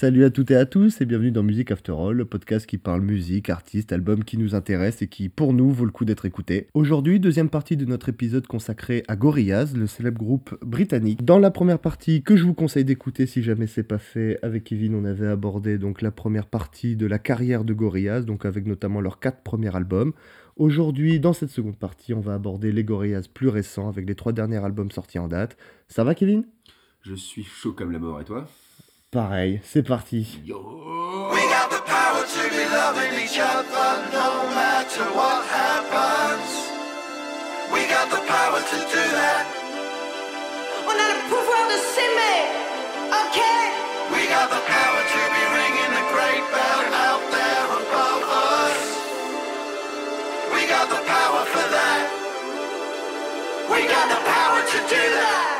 Salut à toutes et à tous et bienvenue dans Music After All, le podcast qui parle musique, artistes, albums qui nous intéressent et qui, pour nous, vaut le coup d'être écouté. Aujourd'hui, deuxième partie de notre épisode consacré à Gorillaz, le célèbre groupe britannique. Dans la première partie, que je vous conseille d'écouter si jamais c'est pas fait, avec Kevin, on avait abordé donc la première partie de la carrière de Gorillaz, donc avec notamment leurs quatre premiers albums. Aujourd'hui, dans cette seconde partie, on va aborder les Gorillaz plus récents avec les trois derniers albums sortis en date. Ça va, Kevin? Je suis chaud comme la mort, et toi? Pareil, c'est parti. Yo We got the power to be loving each other no matter what happens. We got the power to do that. On a le pouvoir de s'aimer, ok We got the power to be ringing the great bell out there above us. We got the power for that. We got the power to do that.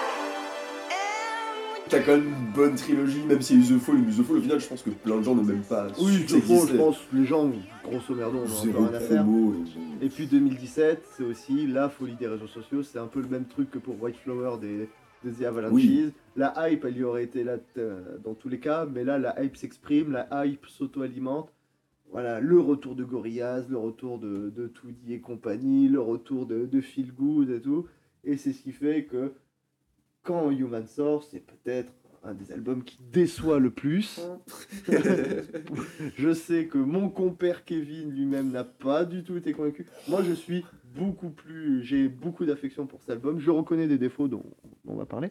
T'as quand même une bonne trilogie, même si The Fall The Fall, au final, je pense que plein de gens n'ont même pas Oui, su que je pense, les gens, grosso merdo, on en a rien à faire. et- puis 2017, c'est aussi la folie des réseaux sociaux. C'est un peu le même truc que pour White Flower des, des The Avalanches. Oui. La hype, elle y aurait été là euh, dans tous les cas, mais là, la hype s'exprime, la hype s'auto-alimente. Voilà, le retour de Gorillaz, le retour de, de Toody et compagnie, le retour de, de Feel Good et tout. Et c'est ce qui fait que quand Human sort, c'est peut-être un des albums qui déçoit le plus. je sais que mon compère Kevin lui-même n'a pas du tout été convaincu. Moi, je suis beaucoup plus. J'ai beaucoup d'affection pour cet album. Je reconnais des défauts dont, on va parler.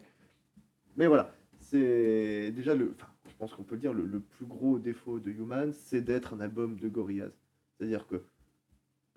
Mais voilà, c'est déjà le. Enfin, je pense qu'on peut le dire, le, le plus gros défaut de Human, c'est d'être un album de Gorillaz. C'est-à-dire que.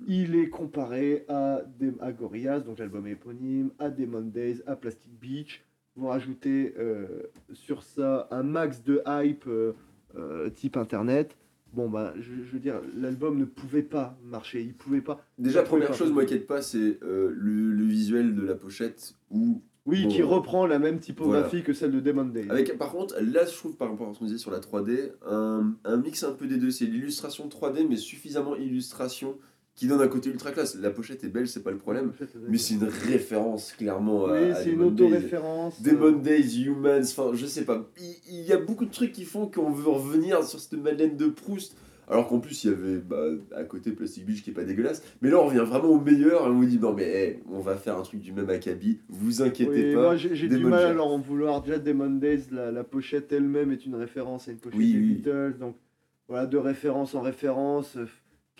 Il est comparé à, des, à Gorillaz, donc l'album éponyme, à Demon Days, à Plastic Beach. Vous rajoutez euh, sur ça un max de hype euh, euh, type internet. Bon, bah, je, je veux dire, l'album ne pouvait pas marcher. Il pouvait pas. Déjà, première pas. chose, moi, qui pas, c'est le, le visuel de la pochette où. Oui, Bon, qui reprend la même typographie que celle de Demon Days. Avec, par contre, là, je trouve, par rapport à ce qu'on disait sur la 3D, un, un mix un peu des deux. C'est l'illustration 3D, mais suffisamment illustration qui donne un côté ultra classe. La pochette est belle, c'est pas le problème. Mais c'est une référence, clairement. à- Oui, à c'est une auto-référence. Demon Days, Humans, enfin je sais pas. Il, il y a beaucoup de trucs qui font qu'on veut revenir sur cette Madeleine de Proust. Alors qu'en plus il y avait bah, à côté Plastic Beach qui est pas dégueulasse. Mais là on revient vraiment au meilleur et on vous dit non mais hey, on va faire un truc du même acabit. Vous inquiétez Oui, pas. moi j'ai j'ai du mal à leur en vouloir. Déjà, Demon Days, la, la pochette elle-même est une référence à une pochette Oui, des. Beatles. Donc voilà, de référence en référence, euh,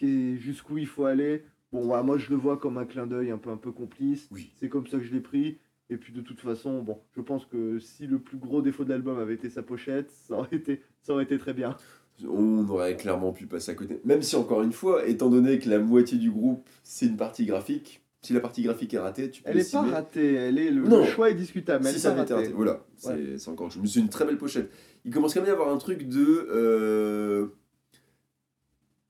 jusqu'où il faut aller. Bon, voilà, moi je le vois comme un clin d'œil un peu, un peu complice. Oui. C'est comme ça que je l'ai pris. Et puis de toute façon, bon, je pense que si le plus gros défaut de l'album avait été sa pochette, ça aurait été, ça aurait été très bien. On aurait clairement pu passer à côté. Même si encore une fois, étant donné que la moitié du groupe c'est une partie graphique, si la partie graphique est ratée, tu peux Elle est pas ratée, elle est, le, Non. le choix est discutable. mais si elle est ça avait été raté. Voilà, c'est Ouais. encore. Mais c'est une très belle pochette. Il commence quand même à y avoir un truc de. euh,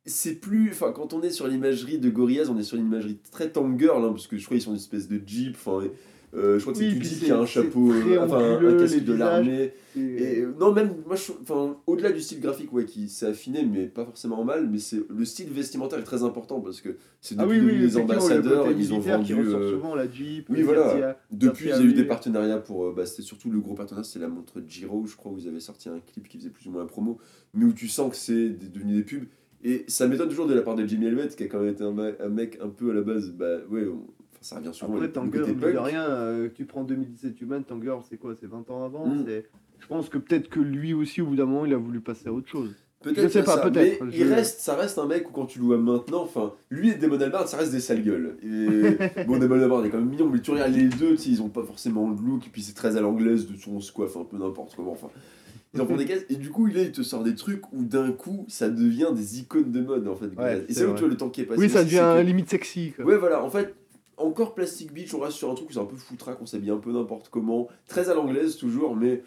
C'est plus. Enfin, quand on est sur l'imagerie de Gorillaz, on est sur une imagerie très tank girl, hein, parce que je crois qu'ils sont une espèce de jeep. Enfin, euh, je crois que Oui, c'est c'est- qui a un c'est chapeau, euh, enfin un- casque de l'armée. C'est- Et euh, non, même moi, je, enfin, au-delà du style graphique, ouais, qui s'est affiné, mais pas forcément mal, mais c'est le style vestimentaire est très important parce que c'est Ah depuis oui, oui, les le ambassadeurs, côté ils ont vendu. qui euh, souvent la Jeep. oui, voilà. Depuis, ils ont eu des partenariats pour. euh, Bah, c'était surtout le gros partenaire, c'était la montre Giro, je crois, où ils avaient sorti un clip qui faisait plus ou moins la promo, mais où tu sens que c'est devenu des pubs. Et ça m'étonne toujours de la part de Jimmy Elliott, qui a quand même été un, mec un peu à la base. Bah ouais, on- enfin, ça revient souvent. Après, Tanger, punk. rien, euh, tu prends 2017 Human, Tanger, c'est quoi C'est 20 ans avant Mm. c'est- Je pense que peut-être que lui aussi, au bout d'un moment, il a voulu passer à autre chose. Peut-être Je sais pas, peut-être. Mais Je- il reste, ça reste un mec où quand tu le vois maintenant, enfin, lui et Damon Albarn, ça reste des sales gueules. Et bon, Damon Albarn est quand même mignon, mais tu regardes les deux, ils ont pas forcément le look, et puis c'est très à l'anglaise de son squaff, un peu n'importe comment, enfin. Ils en font des caisses, et du coup, il, te sort des trucs où d'un coup, ça devient des icônes de mode, en fait. Ouais, et c'est là tu vois le temps qui est passé. oui, ça devient que- limite sexy. Quoi. Ouais, voilà, en fait, encore Plastic Beach, on reste sur un truc où c'est un peu foutraque, on s'habille un peu n'importe comment, très à l'anglaise toujours, mais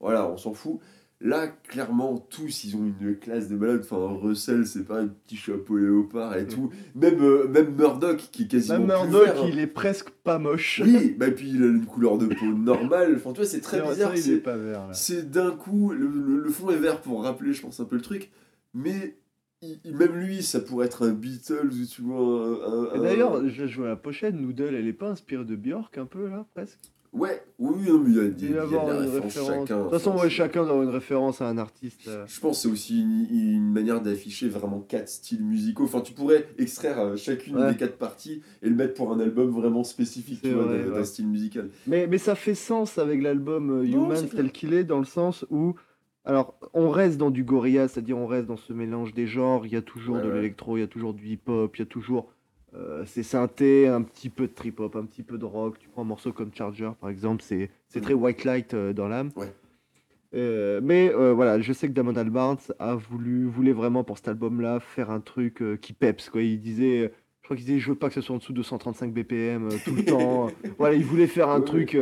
voilà, on s'en fout. Là, clairement, tous, ils ont une classe de malade. Enfin, Russell, c'est pas un petit chapeau léopard et tout. Même, euh, même Murdoch, qui est quasiment Même plus Murdoch, vert, hein. il est presque pas moche. Oui, bah puis il a une couleur de peau normale. Enfin, tu vois, c'est très bizarre. c'est- est pas vert là. c'est d'un coup, le, le- le fond est vert pour rappeler, je pense, un peu le truc. Mais il- il- même lui, ça pourrait être un Beatles ou tu vois un. un- d'ailleurs, je, je vois la pochette, Noodle, elle est pas inspirée de Björk un peu là, presque? Ouais, oui, oui, non, mais il y a, des- Il il y a y des références référence. chacun. De toute façon, enfin, ouais, c'est- chacun doit avoir une référence à un artiste. euh. Je pense que c'est aussi une, une manière d'afficher vraiment quatre styles musicaux. Enfin, tu pourrais extraire euh, chacune Ouais. des quatre parties et le mettre pour un album vraiment spécifique tu vois, d'un- ouais. style musical. Mais, mais ça fait sens avec l'album euh, Non, Human tel qu'il est, dans le sens où. Alors, on reste dans du Gorilla, c'est-à-dire on reste dans ce mélange des genres. Il y a toujours Ouais, de l'électro, il y a toujours du hip-hop, il y a toujours euh, ces synthés, un petit peu de trip-hop, un petit peu de rock. Tu prends un morceau comme Charger, par exemple, c'est c'est très white light euh, dans l'âme. Ouais. Euh, mais voilà, je sais que Damon Albarn a voulu, voulait vraiment pour cet album-là faire un truc qui peps. Quoi. Il disait, je crois qu'il disait, je veux pas que ce soit en dessous de 135 BPM tout le temps. voilà, il voulait faire un truc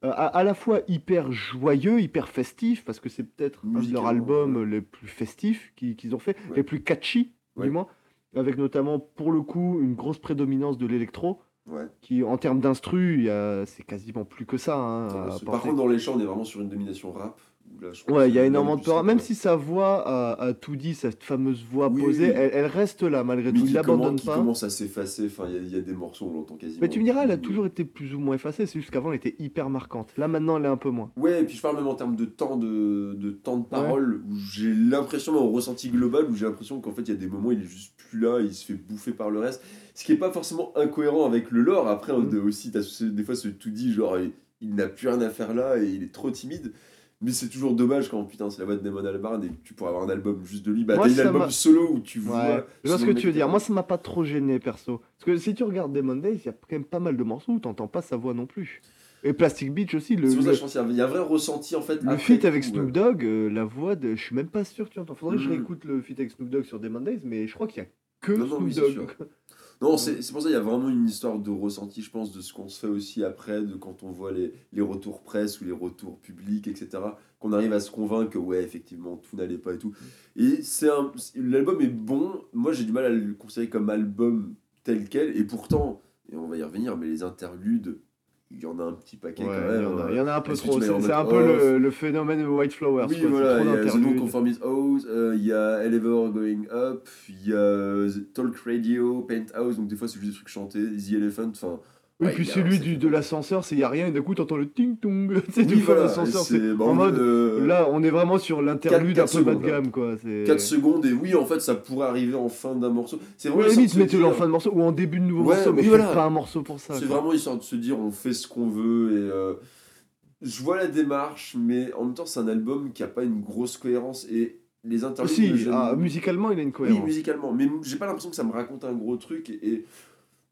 à, à la fois hyper joyeux, hyper festif, parce que c'est peut-être un de leurs albums ouais. les plus festifs qu'ils ont fait, Ouais. les plus catchy, du moins, avec notamment pour le coup une grosse prédominance de l'électro. Ouais. Qui, en termes d'instru, c'est quasiment plus que ça. hein, à Par contre, dans les chants, on est vraiment sur une domination rap. Où là, Ouais, il y a énormément de peur. Même si sa voix a, a tout dit, cette fameuse voix Oui, posée, oui. Elle, elle reste là malgré Mais tout. Il l'abandonne pas. commence à s'effacer. Enfin, il y a- il y, a des morceaux, on l'entend quasiment. Mais tu me diras, elle a toujours été plus ou moins effacée. C'est juste qu'avant, elle était hyper marquante. Là, maintenant, elle est un peu moins. Ouais, et puis je parle même en termes de temps de, de temps de parole, où j'ai l'impression, au ressenti global, où j'ai l'impression qu'en fait il y a des moments où il est juste plus là, il se fait bouffer par le reste. Ce qui est pas forcément incohérent avec le lore. Après, on a aussi, t'as des fois ce tout dit, genre il, il n'a plus rien à faire là et il est trop timide. Mais c'est toujours dommage quand putain c'est la voix de Damon Albarn et que tu pourrais avoir un album juste de lui. Bah t'as l'album m'a- solo où tu Ouais. vois. Je vois ce que tu veux dire. Moi, ça m'a pas trop gêné, perso. Parce que si tu regardes Demon Days, il y a quand même pas mal de morceaux où t'entends pas sa voix non plus. Et Plastic Beach aussi, le, C'est pour ça le, que je pense qu'il y a- il y a un vrai ressenti en fait. le feat avec ouais. Snoop Dogg, euh, la voix de. Je suis même pas sûr que tu entends. Faudrait que je Mhm. réécoute le feat avec Snoop Dogg sur Demon Days, mais je crois qu'il y a que Non, Snoop Dogg. Non, c'est c'est pour ça qu'il y a vraiment une histoire de ressenti, je pense, de ce qu'on se fait aussi après, de quand on voit les, les retours presse ou les retours publics, etc. Qu'on arrive à se convaincre que, ouais, effectivement, tout n'allait pas et tout. Et c'est un- l'album est bon. Moi, j'ai du mal à le considérer comme album tel quel. Et pourtant, et on va y revenir, mais les interludes, il y en a un petit paquet Ouais, quand même. il y en a- hein. il y en a un peu trop. C'est un peu le, le phénomène White Flowers. Oui, quoi. Voilà, il y a The d'interludes. Non-Conformist House, euh, il y a Elevator Going Up, il y a Talk Radio, Penthouse, donc des fois c'est juste des trucs chantés, The Elephant, enfin. Oui, ouais, puis il celui c'est- du, de l'ascenseur, c'est y a rien, et d'un coup t'entends le ting tong. tu sais, du Oui, voilà, l'ascenseur. c'est c'est bah, en mode. euh, Là, on est vraiment sur l'interlude un peu bas de hein. gamme, quoi. c'est- 4 secondes, et oui, en fait, ça pourrait arriver en fin d'un morceau. C'est vraiment limite, histoire de se mettez-le en dire- fin de morceau ou en début de nouveau Ouais, morceau, mais oui, voilà. pas un morceau pour ça. C'est vraiment histoire de se dire on fait ce qu'on veut et euh, je vois la démarche mais en même temps c'est un album qui a pas une grosse cohérence et les interludes Si, ah, musicalement, il a une Oui, cohérence. musicalement, mais j'ai pas l'impression que ça me raconte un gros truc. Et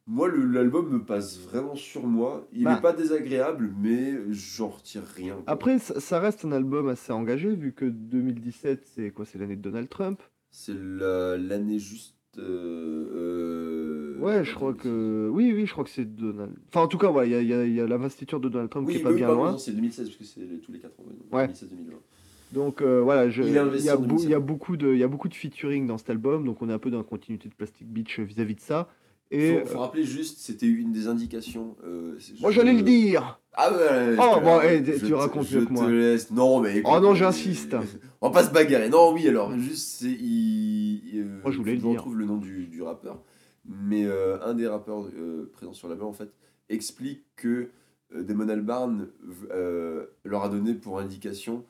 moi, l'album me passe vraiment sur moi. Il Bah. est pas désagréable, mais j'en retire rien. quoi. Après, ça, ça reste un album assez engagé, vu que 2017, c'est quoi C'est l'année de Donald Trump. c'est la- l'année juste. euh, euh, Ouais, je crois que. Oui, oui, je crois que c'est Donald. Enfin, en tout cas, ouais, il y a, y a- il y a l'investiture de Donald Trump Oui, qui est pas bien pardon, loin. c'est 2016 parce que c'est tous les 4 ans. ouais, donc Ouais. 2016-2020. Donc euh, voilà, je- Il il y, a en beau- 2007. il y a beaucoup de, il y a beaucoup de featuring dans cet album, donc on est un peu dans la continuité de Plastic Beach vis-à-vis de ça. Et faut, faut rappeler juste, c'était une des indications. euh, moi j'allais le dire. Ah ouais, Oh, bon, eh, tu te- racontes mieux que moi. te laisse. Non, mais. écoute, Oh non, euh, j'insiste. On va pas se bagarrer. Non, oui, alors, juste, c'est. Il, euh, Moi, je voulais le dire. retrouve le nom du, du rappeur. Mais euh, un des rappeurs euh, présents sur l'album, en fait, explique que euh, Damon Albarn euh, leur a donné pour indication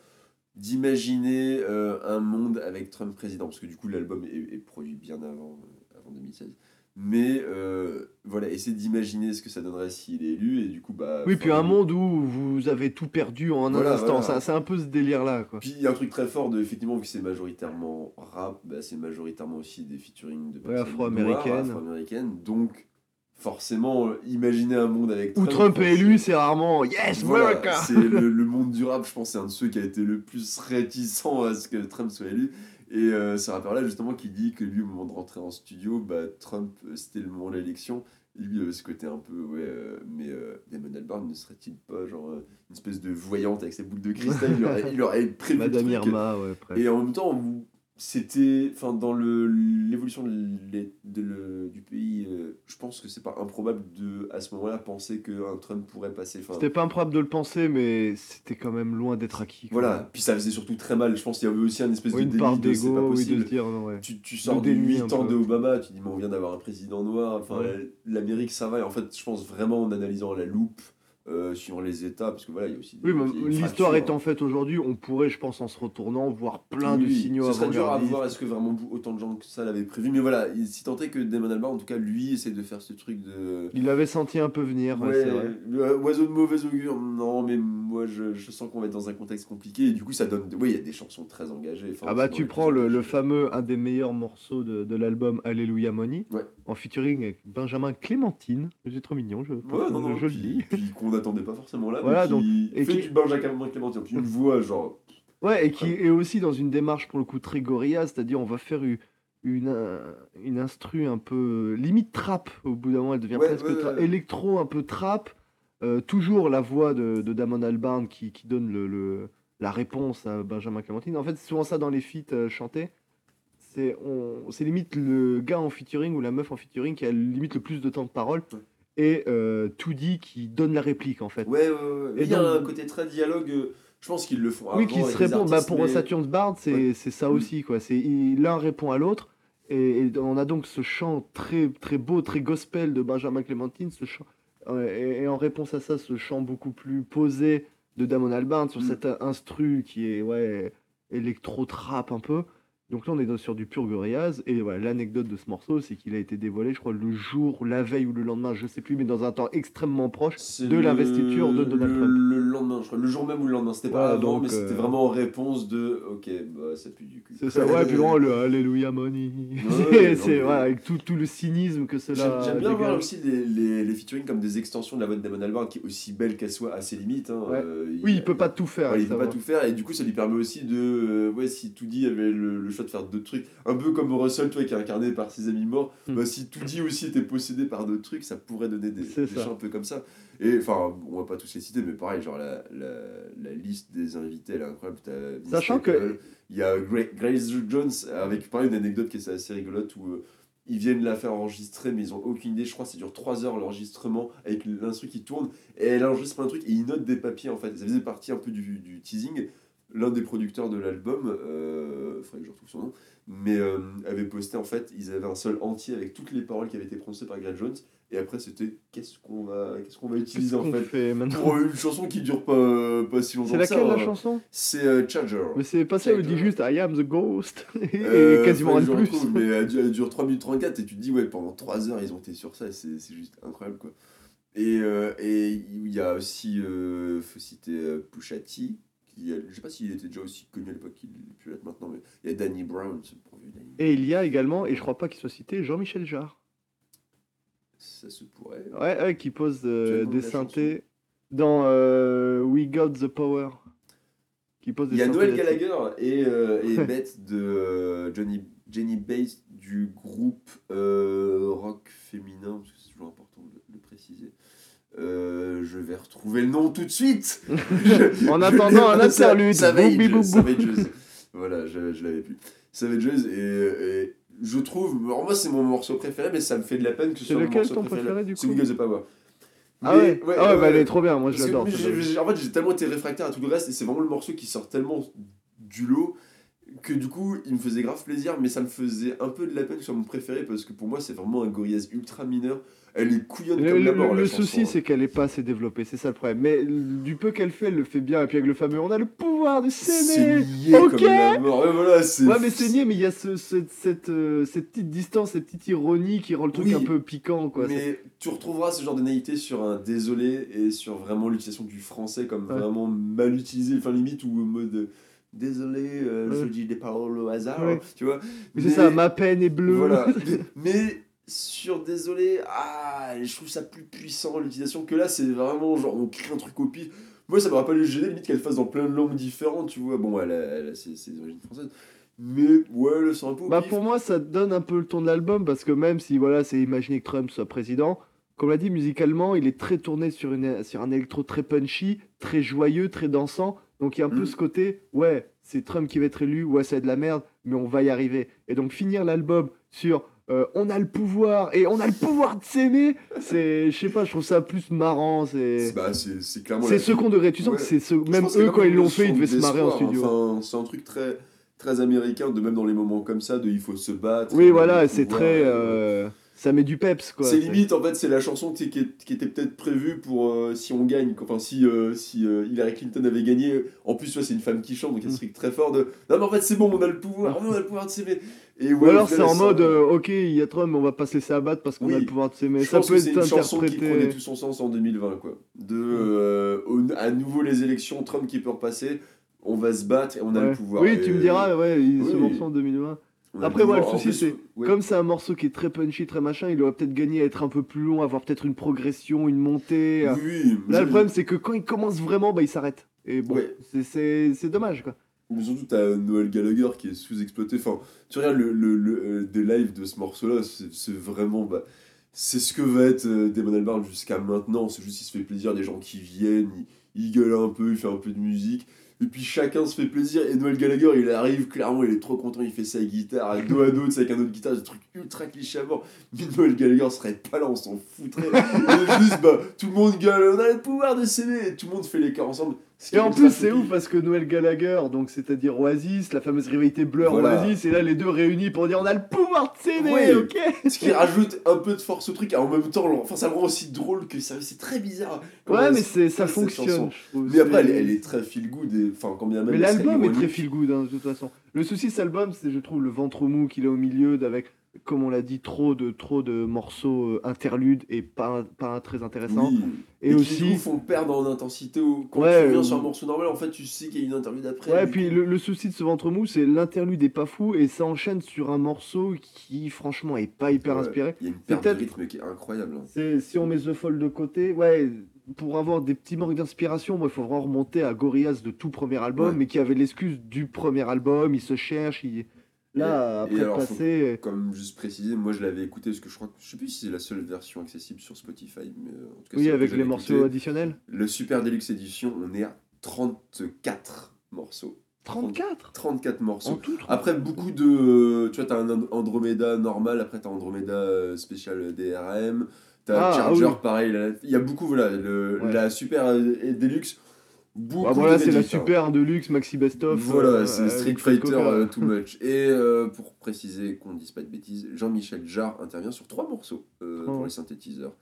d'imaginer euh, un monde avec Trump président. Parce que du coup, l'album est, est produit bien avant, euh, avant 2016. Mais euh, voilà, essayer d'imaginer ce que ça donnerait s'il est élu. Et du coup, bah. Oui, puis un monde où vous avez tout perdu en un Voilà, instant. voilà. C'est un peu ce délire-là, quoi. Puis il y a un truc très fort de, effectivement, vu que c'est majoritairement rap, bah, c'est majoritairement aussi des featuring de personnes afro-américaines. afro-américaines. Donc, forcément, euh, imaginer un monde avec Où Trump est élu, c'est rarement Yes, Voilà, America c'est le, le monde du rap, je pense, c'est un de ceux qui a été le plus réticent à ce que Trump soit élu. Et euh, ce rappeur-là, justement, qui dit que lui, au moment de rentrer en studio, bah, Trump, euh, c'était le moment de l'élection. Et Lui, euh, ce côté un peu, ouais, euh, mais Damon Albarn ne serait-il pas genre une espèce de voyante avec ses boules de cristal? Il aurait, il aurait prévu Madame. Irma, ouais. Et en même temps, vous- c'était, enfin, dans le l'évolution de de le- du pays, euh, je pense que c'est pas improbable de, à ce moment-là, penser qu'un Trump pourrait passer. C'était pas improbable de le penser, mais c'était quand même loin d'être acquis. voilà, puis ça faisait surtout très mal. Je pense qu'il y avait aussi un espèce Oui, de une part de pas d'ego, oui, de possible. se dire, non, ouais. Tu, tu sors de déni 8 un ans de Obama, tu dis, mais on vient d'avoir un président noir. Enfin, Ouais. l'Amérique, ça va. Et en fait, je pense vraiment en analysant à la loupe euh, suivant les états, parce que voilà, il y a aussi des Oui, l'histoire étant faite aujourd'hui, on pourrait, je pense, en se retournant, voir plein de signaux Ce serait dur à voir, est-ce que vraiment autant de gens que ça l'avaient prévu, mais voilà, il- si tant est que Damon Albarn, en tout cas, lui, essaie de faire ce truc de. Il avait senti un peu venir, ouais, Ouais, c'est vrai. le oiseau de mauvais augure, non, mais moi je, je sens qu'on va être dans un contexte compliqué et du coup ça donne. Oui, il y a des chansons très engagées. Ah bah tu prends le, fameux, un des meilleurs morceaux de, de l'album Alléluia Money, Ouais. en featuring avec Benjamin Clémentine, c'est trop mignon, je, Ouais, non, non, je puis, n'attendait pas forcément là, Voilà, mais donc, et fait qui- du Benjamin Clémentine, une voix genre. Ouais, et qui est aussi dans une démarche pour le coup très gorilla, c'est-à-dire on va faire une, une, euh, une instru un peu euh, limite trap, au bout d'un moment elle devient Ouais, presque ouais, tra- ouais. électro, un peu trap, Euh, toujours la voix de, de Damon Albarn qui, qui donne le, le- la réponse à Benjamin Clémentine. En fait, c'est souvent ça dans les feats euh, chantés. C'est limite le gars en featuring ou la meuf en featuring qui a limite le plus de temps de parole. Et euh, Toody qui donne la réplique en fait. Ouais, ouais, ouais. Et Il y a un côté très dialogue, euh, je pense qu'ils le font Oui, qui se avec les répond. Bah, pour mais- Saturn's Bard, c'est Ouais. ça aussi. quoi. C'est L'un répond à l'autre. Et, et on a donc ce chant très, très beau, très gospel de Benjamin Clémentine. Ce chant, euh, et, et en réponse à ça, ce chant beaucoup plus posé de Damon Albarn sur Mm. cet instru qui est ouais, électro-trap un peu. Donc là, on est sur du pur Gorillaz. Et voilà, l'anecdote de ce morceau, c'est qu'il a été dévoilé, je crois, le jour, la veille ou le lendemain, je sais plus, mais dans un temps extrêmement proche. De l'investiture de Donald le, Trump. Le lendemain, je crois. Le jour même ou le lendemain. C'était pas Voilà, avant, donc, mais c'était euh, vraiment en réponse de Ok, bah ça pue du cul. C'est ça, ouais, puis vraiment le Alléluia Money. Ouais, c'est mais- avec tout, tout le cynisme que cela. j'aime bien voir aussi les, les, les featuring comme des extensions de la voix de Damon Albarn qui est aussi belle qu'elle soit à ses limites. hein. Ouais. Euh, Oui, il peut pas tout faire. Ouais, il peut pas tout faire et du coup ça lui permet aussi de euh, ouais si Toody avait le, le choix de faire d'autres trucs. Un peu comme Russell toi qui est incarné par ses amis morts. Hmm. bah, si Toody aussi était possédé par d'autres trucs ça pourrait donner des, des chants un peu comme ça. Et enfin on va pas tous les citer mais pareil genre la, la, la liste des invités elle est incroyable. Vince Sachant que- il y a Gra- Grace Jones avec pareil une anecdote qui est assez rigolote où euh, ils viennent la faire enregistrer mais ils ont aucune idée. Je crois que ça dure 3 heures l'enregistrement avec l'instru qui tourne et elle enregistre plein de trucs et ils notent des papiers en fait. Ça faisait partie un peu du, du teasing l'un des producteurs de l'album euh, faudrait que je retrouve son nom mais euh, avait posté en fait ils avaient un sol entier avec toutes les paroles qui avaient été prononcées par Greg Jones et après c'était qu'est-ce qu'on va qu'est-ce qu'on va utiliser en fait fait pour une chanson qui dure pas, pas si longtemps C'est ça, laquelle la hein. chanson c'est euh, Charger Mais c'est pas ça, il Check, dit juste I am the ghost. et Euh, quasiment rien de plus. mais elle, dure- elle dure 3 minutes 34 et tu te dis, ouais, pendant 3 heures, ils ont été sur ça et c'est c'est juste incroyable, quoi. Et euh, et il y a aussi, euh, faut citer Pusha T, qui, je sais pas s'il était déjà aussi connu à l'époque qu'il plus l'être maintenant, mais il y a Danny Brown, ce Danny. Et il y a également, et je crois pas qu'il soit cité, Jean-Michel Jarre. Ça se pourrait. Ouais, ouais, qui pose euh, des synthés dans euh, We Got the Power. Qui pose des Il y a Noël. Gallagher et, euh, et Beth de euh, Johnny, Jenny Bass du groupe euh, rock féminin, parce que c'est toujours important de le préciser. Euh, je vais retrouver le nom tout de suite. Je- En attendant un interlude. Boubou. Savages. Voilà, je, je l'avais plus. Savages et, et je trouve, alors moi c'est mon morceau préféré, mais ça me fait de la peine que ce C'est soit mon lequel morceau ton préféré, du C'est coup Got the Power. Ah Mais- ouais, ah ouais, ouais, bah elle ouais. est trop bien, moi je l'adore. en fait, j'ai tellement été réfractaire à tout le reste et c'est vraiment le morceau qui sort tellement du lot que du coup, il me faisait grave plaisir, mais ça me faisait un peu de la peine que ce soit mon préféré parce que pour moi, c'est vraiment un Gorillaz ultra mineur. Elle est couillonne Le, comme la mort. le la souci, chanson. c'est qu'elle est pas assez développée, c'est ça le problème. Mais du peu qu'elle fait, elle le fait bien. Et puis avec le fameux, on a le pouvoir de c'est comme la mort. Voilà, c'est. Ouais, mais niais, mais il y a ce, ce- cette, euh, cette petite distance, cette petite ironie qui rend le truc Oui, un peu piquant, quoi. Mais tu retrouveras ce genre de naïveté sur un désolé et sur vraiment l'utilisation du français comme Ouais. vraiment mal utilisé, enfin limite ou en mode désolé, euh, je Ouais. dis des paroles au hasard, Ouais. tu vois. Mais c'est ça, ma peine est bleue. Voilà. mais, mais sur désolé, ah, je trouve ça plus puissant l'utilisation que là, c'est vraiment genre on crie un truc au pif. Moi, ça m'aurait pas le gêner, limite qu'elle fasse dans plein de langues différentes, tu vois. Bon, elle a, elle a ses, ses origines françaises. Mais ouais, le c'est un peu au Bah pif. pour moi, ça donne un peu le ton de l'album parce que même si voilà, c'est imaginer que Trump soit président, comme l'a dit musicalement, il est très tourné sur, une, sur un électro très punchy, très joyeux, très dansant. Donc il y a un peu Mm. ce côté, ouais, c'est Trump qui va être élu, ouais, c'est de la merde, mais on va y arriver. Et donc finir l'album sur euh, on a le pouvoir et on a le pouvoir de s'aimer, c'est, je sais pas, je trouve ça plus marrant. C'est, C'est bah, c'est- c'est clairement. c'est la- second degré. Tu sens Ouais. que c'est ce, même eux quand ils l'ont fait, ils devaient se marrer en studio. Enfin, c'est un truc très, très américain, de même dans les moments comme ça, de il faut se battre. Oui, voilà, c'est très. et, euh, ça met du peps quoi. C'est limite, en fait, c'est la chanson qui, était peut-être prévue pour euh, si on gagne, enfin si, euh, si euh, Hillary Clinton avait gagné. En plus, ouais, c'est une femme qui chante, donc a ce truc très fort de non, mais en fait, c'est bon, on a le pouvoir, on a le pouvoir de s'aimer. Et Ou alors c'est en elle mode ok il y a Trump mais on va pas se laisser abattre parce qu'on Oui. a le pouvoir de s'aimer. Ça pense peut que c'est être une chanson qui prenait tout son sens en 2020, quoi. De au- à nouveau les élections, Trump qui peut repasser, on va se battre et on a Ouais. le pouvoir. Oui Et- tu me diras ouais il- ce oui. morceau en 2020. Après, ouais, le souci, c'est ouais. Comme c'est un morceau qui est très punchy, très machin, il aurait peut-être gagné à être un peu plus long, avoir peut-être une progression, une montée. euh. Oui, Là, je- le problème, c'est que quand il commence vraiment, bah, il s'arrête. Et bon, Ouais. c'est- c'est c'est dommage, quoi. Mais surtout, t'as Noël Gallagher qui est sous-exploité. Enfin, tu regardes le, le, le- euh, des lives de ce morceau-là, c'est c'est vraiment. Bah, c'est ce que va être euh, Damon Albarn jusqu'à maintenant. C'est juste qu'il se fait plaisir, des gens qui viennent, il, il gueule un peu, il fait un peu de musique. Et puis chacun se fait plaisir. Et Noël Gallagher, il arrive, clairement, il est trop content, il fait sa guitare, dos à dos, avec un autre guitare, des trucs ultra cliché mort. Mais Noël Gallagher serait pas là, on s'en foutrait. Et juste, bah, tout le monde gueule, on a le pouvoir de s'aimer. Tout le monde fait les chœurs ensemble. Et en plus, c'est ouf parce que Noël Gallagher, donc c'est-à-dire Oasis, la fameuse rivalité Blur Voilà. Oasis, et là les deux réunis pour dire on a le pouvoir de s'aimer, Ouais. ok Ce qui rajoute un peu de force au truc, et en même temps, enfin, ça le rend aussi drôle que ça, c'est très bizarre. Ouais, mais c'est ça fonctionne. Mais après, elle, est très feel good, et enfin, quand bien même. Mais l'album est très feel good, hein, de toute façon. Le souci de cet album, c'est, je trouve, le ventre mou qu'il a au milieu, avec, comme on l'a dit, trop de, trop de morceaux euh, interludes et pas, pas très intéressants. Oui. Et, qui, aussi. coup, font perdre en intensité. Ou... Quand Ouais, tu reviens euh, sur un morceau normal, en fait, tu sais qu'il y a une interlude après. Ouais, puis le, le souci de ce ventre mou, c'est l'interlude est pas fou et ça enchaîne sur un morceau qui, franchement, est pas hyper Ouais. inspiré. Il y a une perte de rythme qui est incroyable. hein. Si on met The Fall de côté, ouais, pour avoir des petits manques d'inspiration, moi, il faut vraiment remonter à Gorillaz de tout premier album, mais qui avait l'excuse du premier album, il se cherche, il... là, après alors, faut-. Comme juste précisé, moi je l'avais écouté parce que je crois que je sais plus si c'est la seule version accessible sur Spotify, mais euh, en tout cas, Oui, avec les morceaux additionnels. Le Super Deluxe Edition, on est à 34 morceaux. 34 34 morceaux. En tout Après, beaucoup de. Tu vois, t'as un And- Andromeda normal, après t'as Andromeda euh, spécial DRM, t'as Ah, Charger, ah oui. pareil. Il y a beaucoup, voilà. le- Ouais. La Super euh, Deluxe, beaucoup Ah, voilà, de c'est la super Deluxe, Maxi Best of. Voilà, euh, c'est Street Fred Fighter euh, Too Much. Et euh, pour préciser qu'on ne dise pas de bêtises, Jean-Michel Jarre intervient sur trois morceaux euh, pour Oh. les synthétiseurs.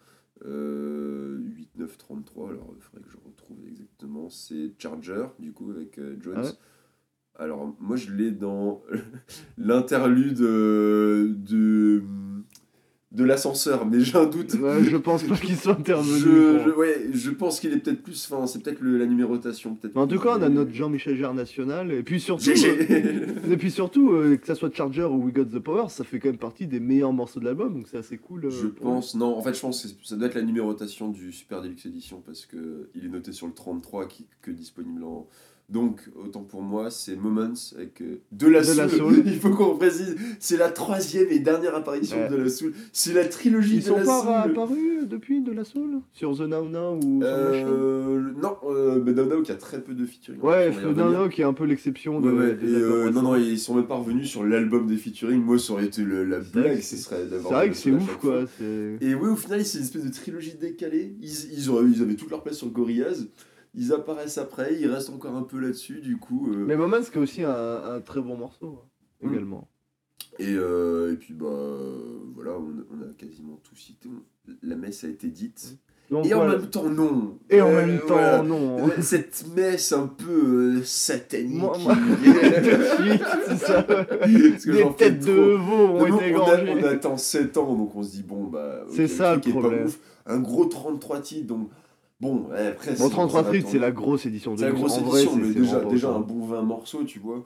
Euh, 8, 9, 33, alors il faudrait que je retrouve exactement. C'est Charger, du coup, avec euh, Jones. Ah ouais. Alors, moi, je l'ai dans l'interlude euh, de, de l'ascenseur, mais j'ai un doute. Ouais, je pense pas qu'il soit intervenu. Je, ouais, je pense qu'il est peut-être plus. Enfin, c'est peut-être la numérotation. peut-être Mais en tout cas, on a notre Jean-Michel Jarre national, et puis surtout, GG. et puis surtout euh, que ça soit Charger ou We Got the Power, ça fait quand même partie des meilleurs morceaux de l'album, donc c'est assez cool. euh, Je pense, non, en fait, je pense que ça doit être la numérotation du Super Deluxe Edition parce que il est noté sur le 33 qui que disponible en. Donc, autant pour moi, c'est Moments avec euh, De La De Soul. La Soul. Il faut qu'on précise, c'est la troisième et dernière apparition Ouais. de La Soul. C'est la trilogie Ils de sont La pas Soul. apparus depuis de la Soul? Sur The Now Now ou sur Euh, non, euh, mais Down Now qui a très peu de featuring. Ouais, The. Now Now qui est un peu l'exception de. Ouais, et, euh, non, non, ils sont même pas revenus sur l'album des featuring. Moi, ça aurait été le- la blague, ce c'est- serait d'avoir. C'est vrai que c'est ouf quoi. Et oui, au final, c'est une espèce de trilogie décalée. Ils, ils, auraient, ils avaient toute leur place sur Gorillaz. Ils apparaissent après, ils restent encore un peu là-dessus, du coup. euh, Mais Moments, qui est aussi un, un très bon morceau hein, Mm. également. et, euh, et puis, bah, voilà, on, on a quasiment tout cité. La messe a été dite. Donc, Et en même temps, non. Et en Euh, même temps, voilà. non. Cette messe un peu euh, satanique. Moi- moi- c'est ça. Parce que fais têtes de veau ont été on, a- on attend 7 ans, donc on se dit, bon, bah. C'est ça, truc le est pas problème. ouf. Un gros 33 titres, donc. Bon, ouais, après. Bon, c'est- 33 ça va Street, tourner. c'est la grosse édition. de C'est la grosse En édition, mais déjà, déjà un bon 20 morceaux, tu vois.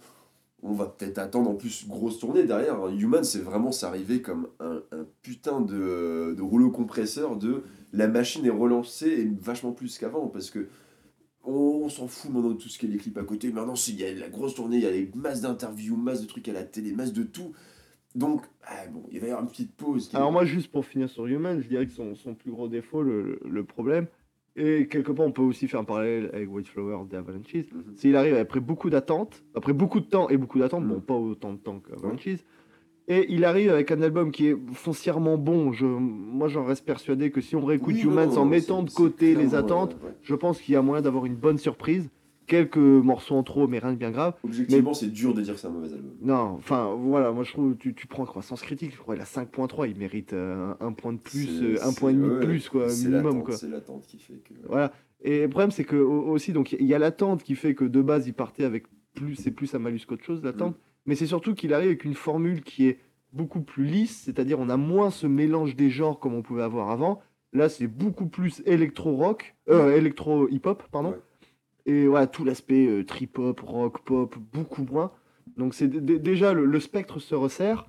On va peut-être attendre en plus grosse tournée derrière. Human, c'est vraiment s'arriver comme un, un putain de, de rouleau compresseur de la machine est relancée et vachement plus qu'avant parce que on, s'en fout maintenant de tout ce qui est les clips à côté. Maintenant, s'il y a la grosse tournée, il y a des masses d'interviews, masses de trucs à la télé, masses de tout. Donc, ah, bon, il va y avoir une petite pause. Alors moi, juste pour finir sur Human, je dirais que son, son plus gros défaut, le, le problème, et quelque part on peut aussi faire un parallèle avec White Flower d'Avalanches, Mhm. c'est qu'il arrive après beaucoup d'attentes, après beaucoup de temps et beaucoup d'attentes, Mhm. bon pas autant de temps qu'Avalanches, et il arrive avec un album qui est foncièrement bon. Je, moi j'en reste persuadé que si on réécoute Oui, Humans non, en mettant de côté les attentes, euh, ouais. je pense qu'il y a moyen d'avoir une bonne surprise. Quelques morceaux en trop, mais rien de bien grave. Objectivement, c'est dur de dire que c'est un mauvais album. Non, enfin voilà, moi je trouve, tu, tu prends Croissance Critique, je crois il a 5.3, il mérite euh, un, un point de plus, euh, un point et demi de ouais, plus, quoi, minimum, quoi. C'est l'attente qui fait que. Voilà. Et le problème, c'est que au- aussi, donc il y a l'attente qui fait que de base, il partait avec plus, c'est plus à malus qu'autre chose, Mm. l'attente. Mais c'est surtout qu'il arrive avec une formule qui est beaucoup plus lisse, c'est-à-dire on a moins ce mélange des genres comme on pouvait avoir avant. Là, c'est beaucoup plus électro-rock, euh, électro-hip-hop, pardon. Ouais. Et voilà, tout l'aspect euh, trip-hop, rock-pop, beaucoup moins. Donc c'est déjà le, le spectre se resserre.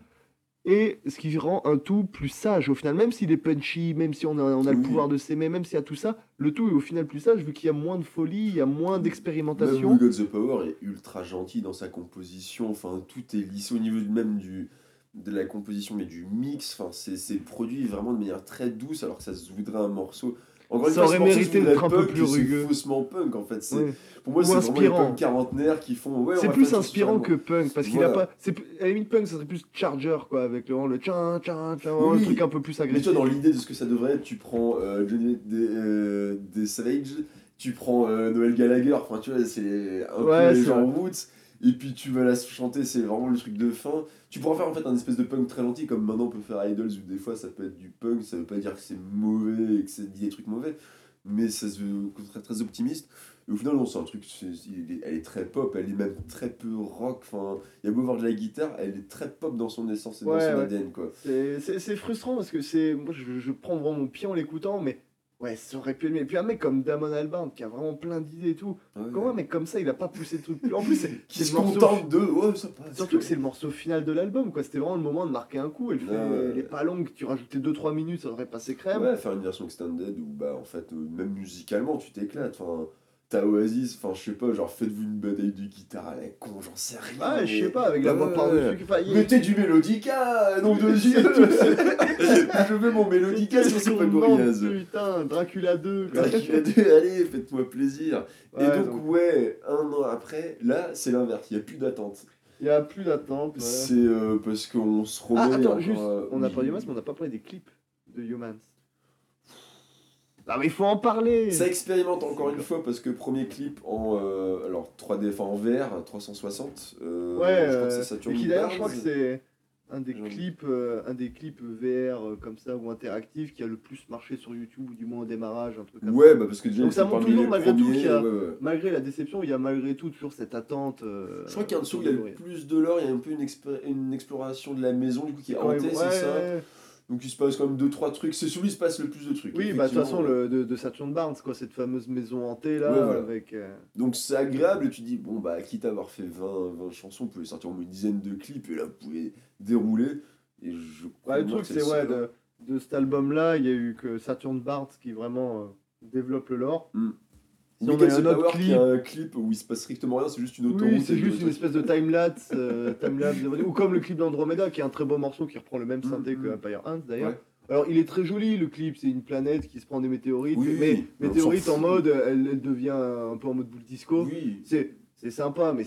Et ce qui rend un tout plus sage au final, même s'il est punchy, même si on a, on a le pouvoir de s'aimer, même s'il y a tout ça, le tout est au final plus sage vu qu'il y a moins de folie, il y a moins Même d'expérimentation. We Got the Power est ultra gentil dans sa composition. Enfin, tout est lisse au niveau même du de la composition mais du mix. Enfin, c'est c'est produit vraiment de manière très douce alors que ça se voudrait un morceau. Encore Ça aurait mérité d'être un peu plus mais c'est rugueux. faussement punk en fait. C'est- Ouais. Pour moi, c'est vraiment les punks quarantenaires qui font. Ouais, C'est plus inspirant que punk parce qu'il Voilà. a pas. c'est À la limite, punk ça serait plus charger quoi, avec le, le tchin tchin tchin, Oui. le truc un peu plus Mais agressif. toi, dans l'idée de ce que ça devrait être, tu prends euh, Johnny des, euh, des Savage, tu prends euh, Noël Gallagher, enfin tu vois, c'est un Ouais, peu les gens vrai. Et puis tu vas la chanter, c'est vraiment le truc de fin. Tu pourras faire en fait un espèce de punk très lenti, comme maintenant on peut faire Idols, où des fois ça peut être du punk, ça veut pas dire que c'est mauvais et que c'est dit des trucs mauvais, mais ça se veut contraire très optimiste. Et au final, non, c'est un truc, est- elle est très pop, elle est même très peu rock, enfin, il y a beau avoir de la guitare, elle est très pop dans son essence et dans son ouais. ADN, quoi. C'est- C'est c'est frustrant parce que c'est. Moi je, je prends vraiment mon pied en l'écoutant, mais ouais, ça aurait pu. Et puis un mec comme Damon Albarn qui a vraiment plein d'idées et tout. Ouais. Comment un mec comme ça il a pas poussé le truc plus En plus, c'est qui se contente de ouais ça passe Surtout que c'est le morceau final de l'album, quoi. C'était vraiment le moment de marquer un coup. Elle fait, Ouais, ouais. elle est pas longue, tu rajoutais 2-3 minutes, ça aurait passé crème. ouais faire une version extended où bah en fait euh, même musicalement tu t'éclates enfin t'as Oasis enfin je sais pas genre faites-vous une bataille de guitare à la con j'en sais rien Ah, je sais pas, avec la voix par-dessus. Mettez du mélodica nom de Dieu je veux mon mélodica sur demande, Gorillaz Putain, Dracula 2. quoi. Dracula 2, allez faites-moi plaisir et donc, donc, ouais un an après là c'est l'inverse il y a plus d'attente Il y a plus d'attente. ouais. c'est euh, parce qu'on se remet Ah, attends, juste, euh, on a parlé de Humans, mais on n'a pas parlé des clips de Humans. Ah, mais il faut en parler Ça expérimente encore une fois parce que premier clip en euh, alors 3D enfin en VR 360 euh, Ouais, je crois que euh, c'est Saturn et qui d'ailleurs, je crois que c'est un des clips, euh, un des clips VR euh, comme ça ou interactifs qui a le plus marché sur YouTube ou du moins au démarrage, un truc comme ouais ça. bah parce que déjà Donc ça montre toujours, malgré tout, premiers, qu'il y a- ouais, ouais. Malgré la déception, il y a malgré tout toujours cette attente. euh, je crois qu'il y a un dessous il y a bruit. plus de l'or il y a un peu une, exploration de la maison du coup qui est hantée même- c'est ouais, ça ouais. Donc il se passe quand même 2 3 trucs c'est celui il se passe le plus de trucs Oui, bah de toute façon, le, de, de Saturn Barnes, quoi, cette fameuse maison hantée là, Ouais, voilà. avec. euh, donc c'est agréable et tu dis bon bah quitte à avoir fait 20, 20 chansons vous pouvez sortir au moins une dizaine de clips et là vous pouvez dérouler et je Ouais, le truc, c'est ouais, de, de cet album-là, il y a eu que Saturn Barnes qui vraiment euh, développe le lore. Si on a un autre clip- a un clip où il se passe strictement rien, c'est juste une autoroute. Oui, c'est juste une espèce de time-lapse, euh, de- ou comme le clip d'Andromeda, qui est un très beau morceau qui reprend le même Mm, synthé que mm. Empire Ant d'ailleurs. Ouais. Alors, il est très joli le clip, c'est une planète qui se prend des météorites, Oui, mais oui, météorite en mode, elle, elle devient un peu en mode boule disco. Oui. C'est sympa, mais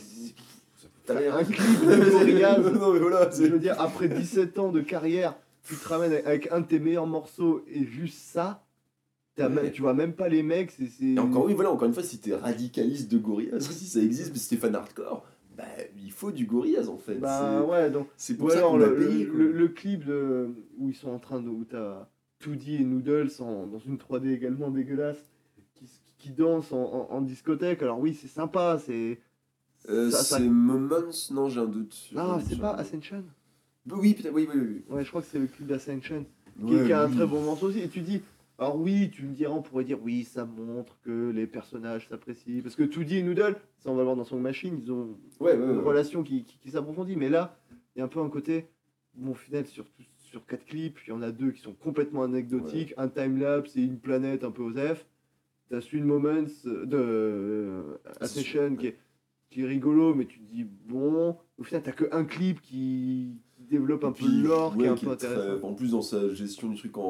un clip de non mais voilà, je c'est. veux dire, après 17 ans de carrière, tu te ramènes avec un de tes meilleurs morceaux et juste ça, même- tu vois même pas les mecs, c'est... encore oui, voilà, encore une fois, si t'es radicaliste de Gorillaz, si ça existe, mais fan hardcore, bah il faut du Gorillaz en fait. Bah ouais, donc... c'est Ou pour ça qu'on le, payé. le, clip de, où ils sont en train de. où t'as 2D et Noodles en- dans une 3D également dégueulasse qui, qui dansent en, en- en discothèque. Alors oui, c'est sympa, c'est. Euh, c'est Moments, non, j'ai un doute. Ah, c'est pas Ascension? Oui, peut-être, oui, oui, oui. Ouais, je crois que c'est le clip d'Ascension qui, a un oui. très bon morceau aussi. Et tu dis. Alors oui, tu me diras, on pourrait dire oui, ça montre que les personnages s'apprécient. Parce que 2D et Noodle, ça on va le voir dans Song Machine, ils ont Ouais, une ouais. relation qui, qui, qui s'approfondit. Mais là, il y a un peu un côté, bon, au final, sur, sur quatre clips, il y en a deux qui sont complètement anecdotiques, un timelapse et une planète un peu aux F. T'as Swing Moments euh, de euh, Ascension qui est, qui est rigolo, mais tu te dis, bon, au final, t'as que un clip qui développe un peu l'or, qui est ouais, un qui peu est très- intéressant. En plus, dans sa gestion du truc, en, en-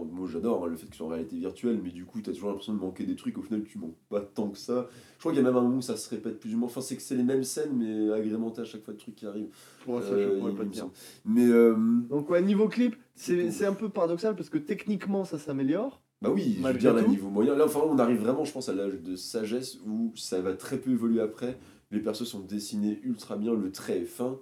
en- moi j'adore hein, le fait que ce soit en réalité virtuelle, mais du coup, t'as toujours l'impression de manquer des trucs. Au final, tu manques pas tant que ça. Je crois qu'il y a même un moment où ça se répète plus ou moins. Enfin, c'est que c'est les mêmes scènes, mais agrémentées à chaque fois de trucs qui arrivent. Pour ça, Euh, je pourrais pas te dire. Mais euh, Donc, ouais, niveau clip, c'est C'est c'est un peu paradoxal parce que techniquement, ça s'améliore. Bah oui, je veux dire, tout. niveau moyen, là, enfin, on arrive vraiment, je pense, à l'âge de sagesse où ça va très peu évoluer après. Les persos sont dessinés ultra bien, le trait est fin.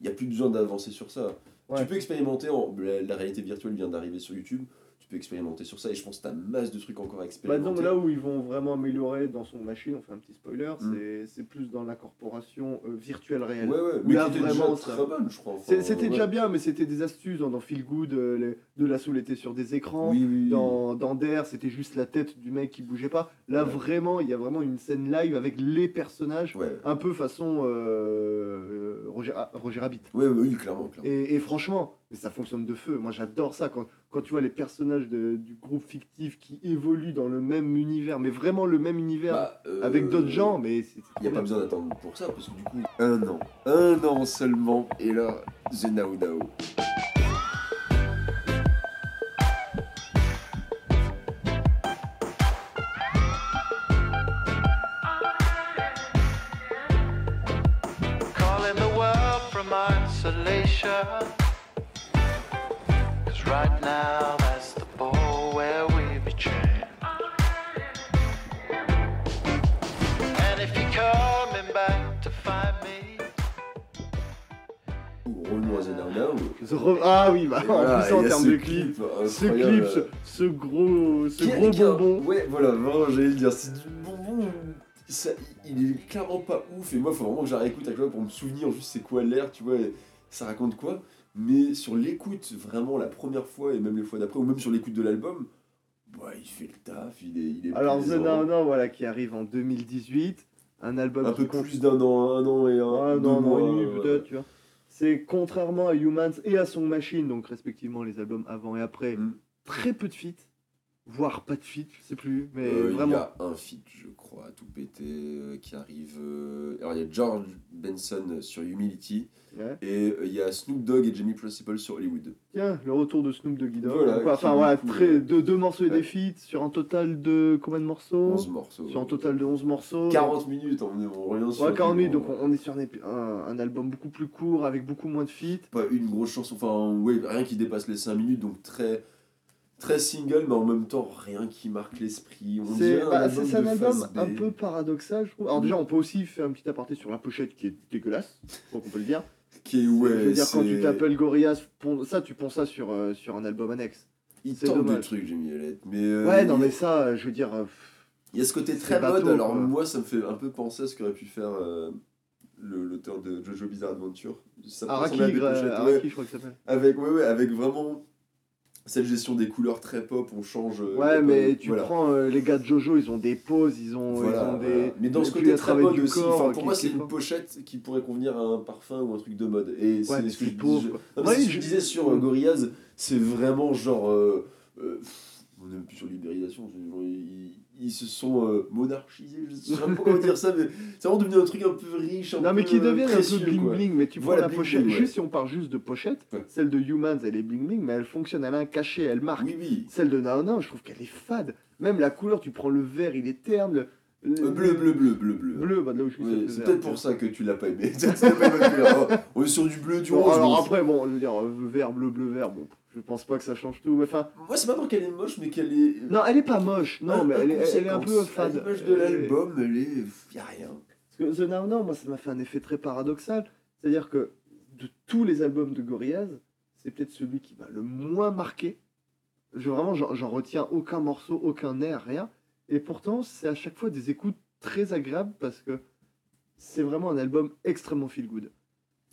Il n'y a plus besoin d'avancer sur ça. Ouais. Tu peux expérimenter, en... la, réalité virtuelle vient d'arriver sur YouTube, tu peux expérimenter sur ça et je pense que tu as masse de trucs encore à Bah, expérimenter. là où ils vont vraiment améliorer dans son machine, on fait un petit spoiler, Mm. c'est- plus dans l'incorporation euh, virtuelle réelle. ouais, ouais, mais là, vraiment, déjà très bonne, je crois. enfin, C'était ouais. déjà bien, mais c'était des astuces dans, dans Feel Good, euh, les- de la soul était sur des écrans. Oui, oui, oui. Dans, dans Dare, c'était juste la tête du mec qui bougeait pas. Là, Ouais. vraiment, il y a vraiment une scène live avec les personnages, Ouais. un peu façon euh, euh, Roger, ah, Roger Rabbit. Ouais, oui, clairement. clairement. Et, et franchement, mais ça fonctionne de feu. Moi, j'adore ça quand, quand tu vois les personnages de- du groupe fictif qui évoluent dans le même univers, mais vraiment le même univers Bah, euh, avec d'autres gens. Mais Il n'y a pas besoin d'attendre pour ça, parce que du coup, un an, un an seulement, et là, The Now Now. calling the world from isolation. Cause right now that's the ball where we be trained. And if you're coming back to find me, Revenons à The Now Now. The Re- Ah oui, bah, voilà, en plus, termes ce de clip, ce clip, ce, ce gros, ce gros a- bonbon. Ouais, voilà, vraiment, j'allais le dire, c'est du bonbon. Ça, il est clairement pas ouf, et moi, faut vraiment que j'arrête écoute à pour me souvenir juste c'est quoi l'air, tu vois, et ça raconte quoi. Mais sur l'écoute, vraiment, la première fois, et même les fois d'après, ou même sur l'écoute de l'album, bah, il fait le taf, il est, il est Alors The plaisant. Now voilà, qui arrive en 2018, un album Un peu compte- plus d'un an, un an et un, deux non, non, mois, une ouais. peut-être, tu vois. C'est contrairement à Humans et à Song Machine, donc respectivement les albums avant et après, Mm. très peu de feats, voire pas de feats, je sais plus, mais Euh, Il y vraiment. a un feat, je crois, tout péter, euh, qui arrive. euh, Alors, il y a George Benson sur Humility, Ouais. et euh, il y a Snoop Dogg et Jamie Principal sur Hollywood. Tiens, le retour de Snoop de Guido. Voilà, enfin voilà, très, euh, deux, deux morceaux et ouais. des feats sur un total de combien de morceaux 11 morceaux. Sur un total de 11 morceaux. 40 minutes, on est on rien sur. Ouais, 40 minutes, donc on est sur un, album beaucoup plus court avec beaucoup moins de feats. Pas une grosse chanson, enfin, ouais, rien qui dépasse les 5 minutes, donc très. Très single, mais en même temps rien qui marque l'esprit. C'est un bah, album c'est- un album un peu paradoxal, je trouve. Alors, déjà, on peut aussi faire un petit aparté sur la pochette qui est dégueulasse, donc on peut le dire. Qui est, ouais, je veux dire, quand tu t'appelles Gorillaz, ça, tu penses ça sur, euh, sur un album annexe. Il tente des trucs, Jimmy Elliott. Mais. euh, ouais, non, mais ça, euh, je veux dire. euh, Il y a ce côté très bateau, mode, alors quoi. moi ça me fait un peu penser à ce qu'aurait pu faire l'auteur de Jojo Bizarre Adventure. Ça Araki, Araki, je crois que ça s'appelle. avec, ouais, ouais, avec vraiment cette gestion des couleurs très pop, on change. euh, Ouais, euh, mais tu voilà. prends euh, les gars de Jojo, ils ont des poses, ils ont, Voilà, ils ont des. Mais dans ce côté très mode aussi, corps, qui- pour moi c'est est une pochette qui pourrait convenir à un parfum ou un truc de mode. Et c'est ce que je, pauvre, je- quoi. non, mais Ouais, c'est ce que je- je disais sur euh, Gorillaz, c'est vraiment genre. euh, euh, on n'est même plus sur libérisation, ils, ils se sont euh, monarchisés, je sais pas comment dire ça, mais c'est vraiment devenu un truc un peu riche, un Non, mais peu qui euh, deviennent un peu bling quoi. bling, mais tu Voilà, la bling pochette, bling, ouais. juste si on parle juste de pochette, Ouais. celle de Humans, elle est bling bling, mais elle fonctionne, elle a un cachet, elle marque. Oui, oui. Celle de Now, je trouve qu'elle est fade. Même la couleur, tu prends le vert, il est terne. Le, le- Euh, bleu, bleu, bleu, bleu, bleu. Bleu, bah de là où je suis, Ouais, ça fait c'est peut-être pour ça que tu l'as pas aimé. Pas. Oh, On est sur du bleu, du Bon, rose. alors après, bon, je veux dire, euh, vert, bleu, bleu, vert, bon, je pense pas que ça change tout. Enfin, Moi, c'est pas tant qu'elle est moche, mais qu'elle est. non, elle est pas moche, non, mais elle est, elle est un peu fade. À l'image de l'album, elle est. Y a rien. Parce que The Now Now, moi, ça m'a fait un effet très paradoxal. C'est-à-dire que de tous les albums de Gorillaz, c'est peut-être celui qui m'a le moins marqué. Je, vraiment, j'en j'en retiens aucun morceau, aucun air, rien. Et pourtant, c'est à chaque fois des écoutes très agréables parce que c'est vraiment un album extrêmement feel good.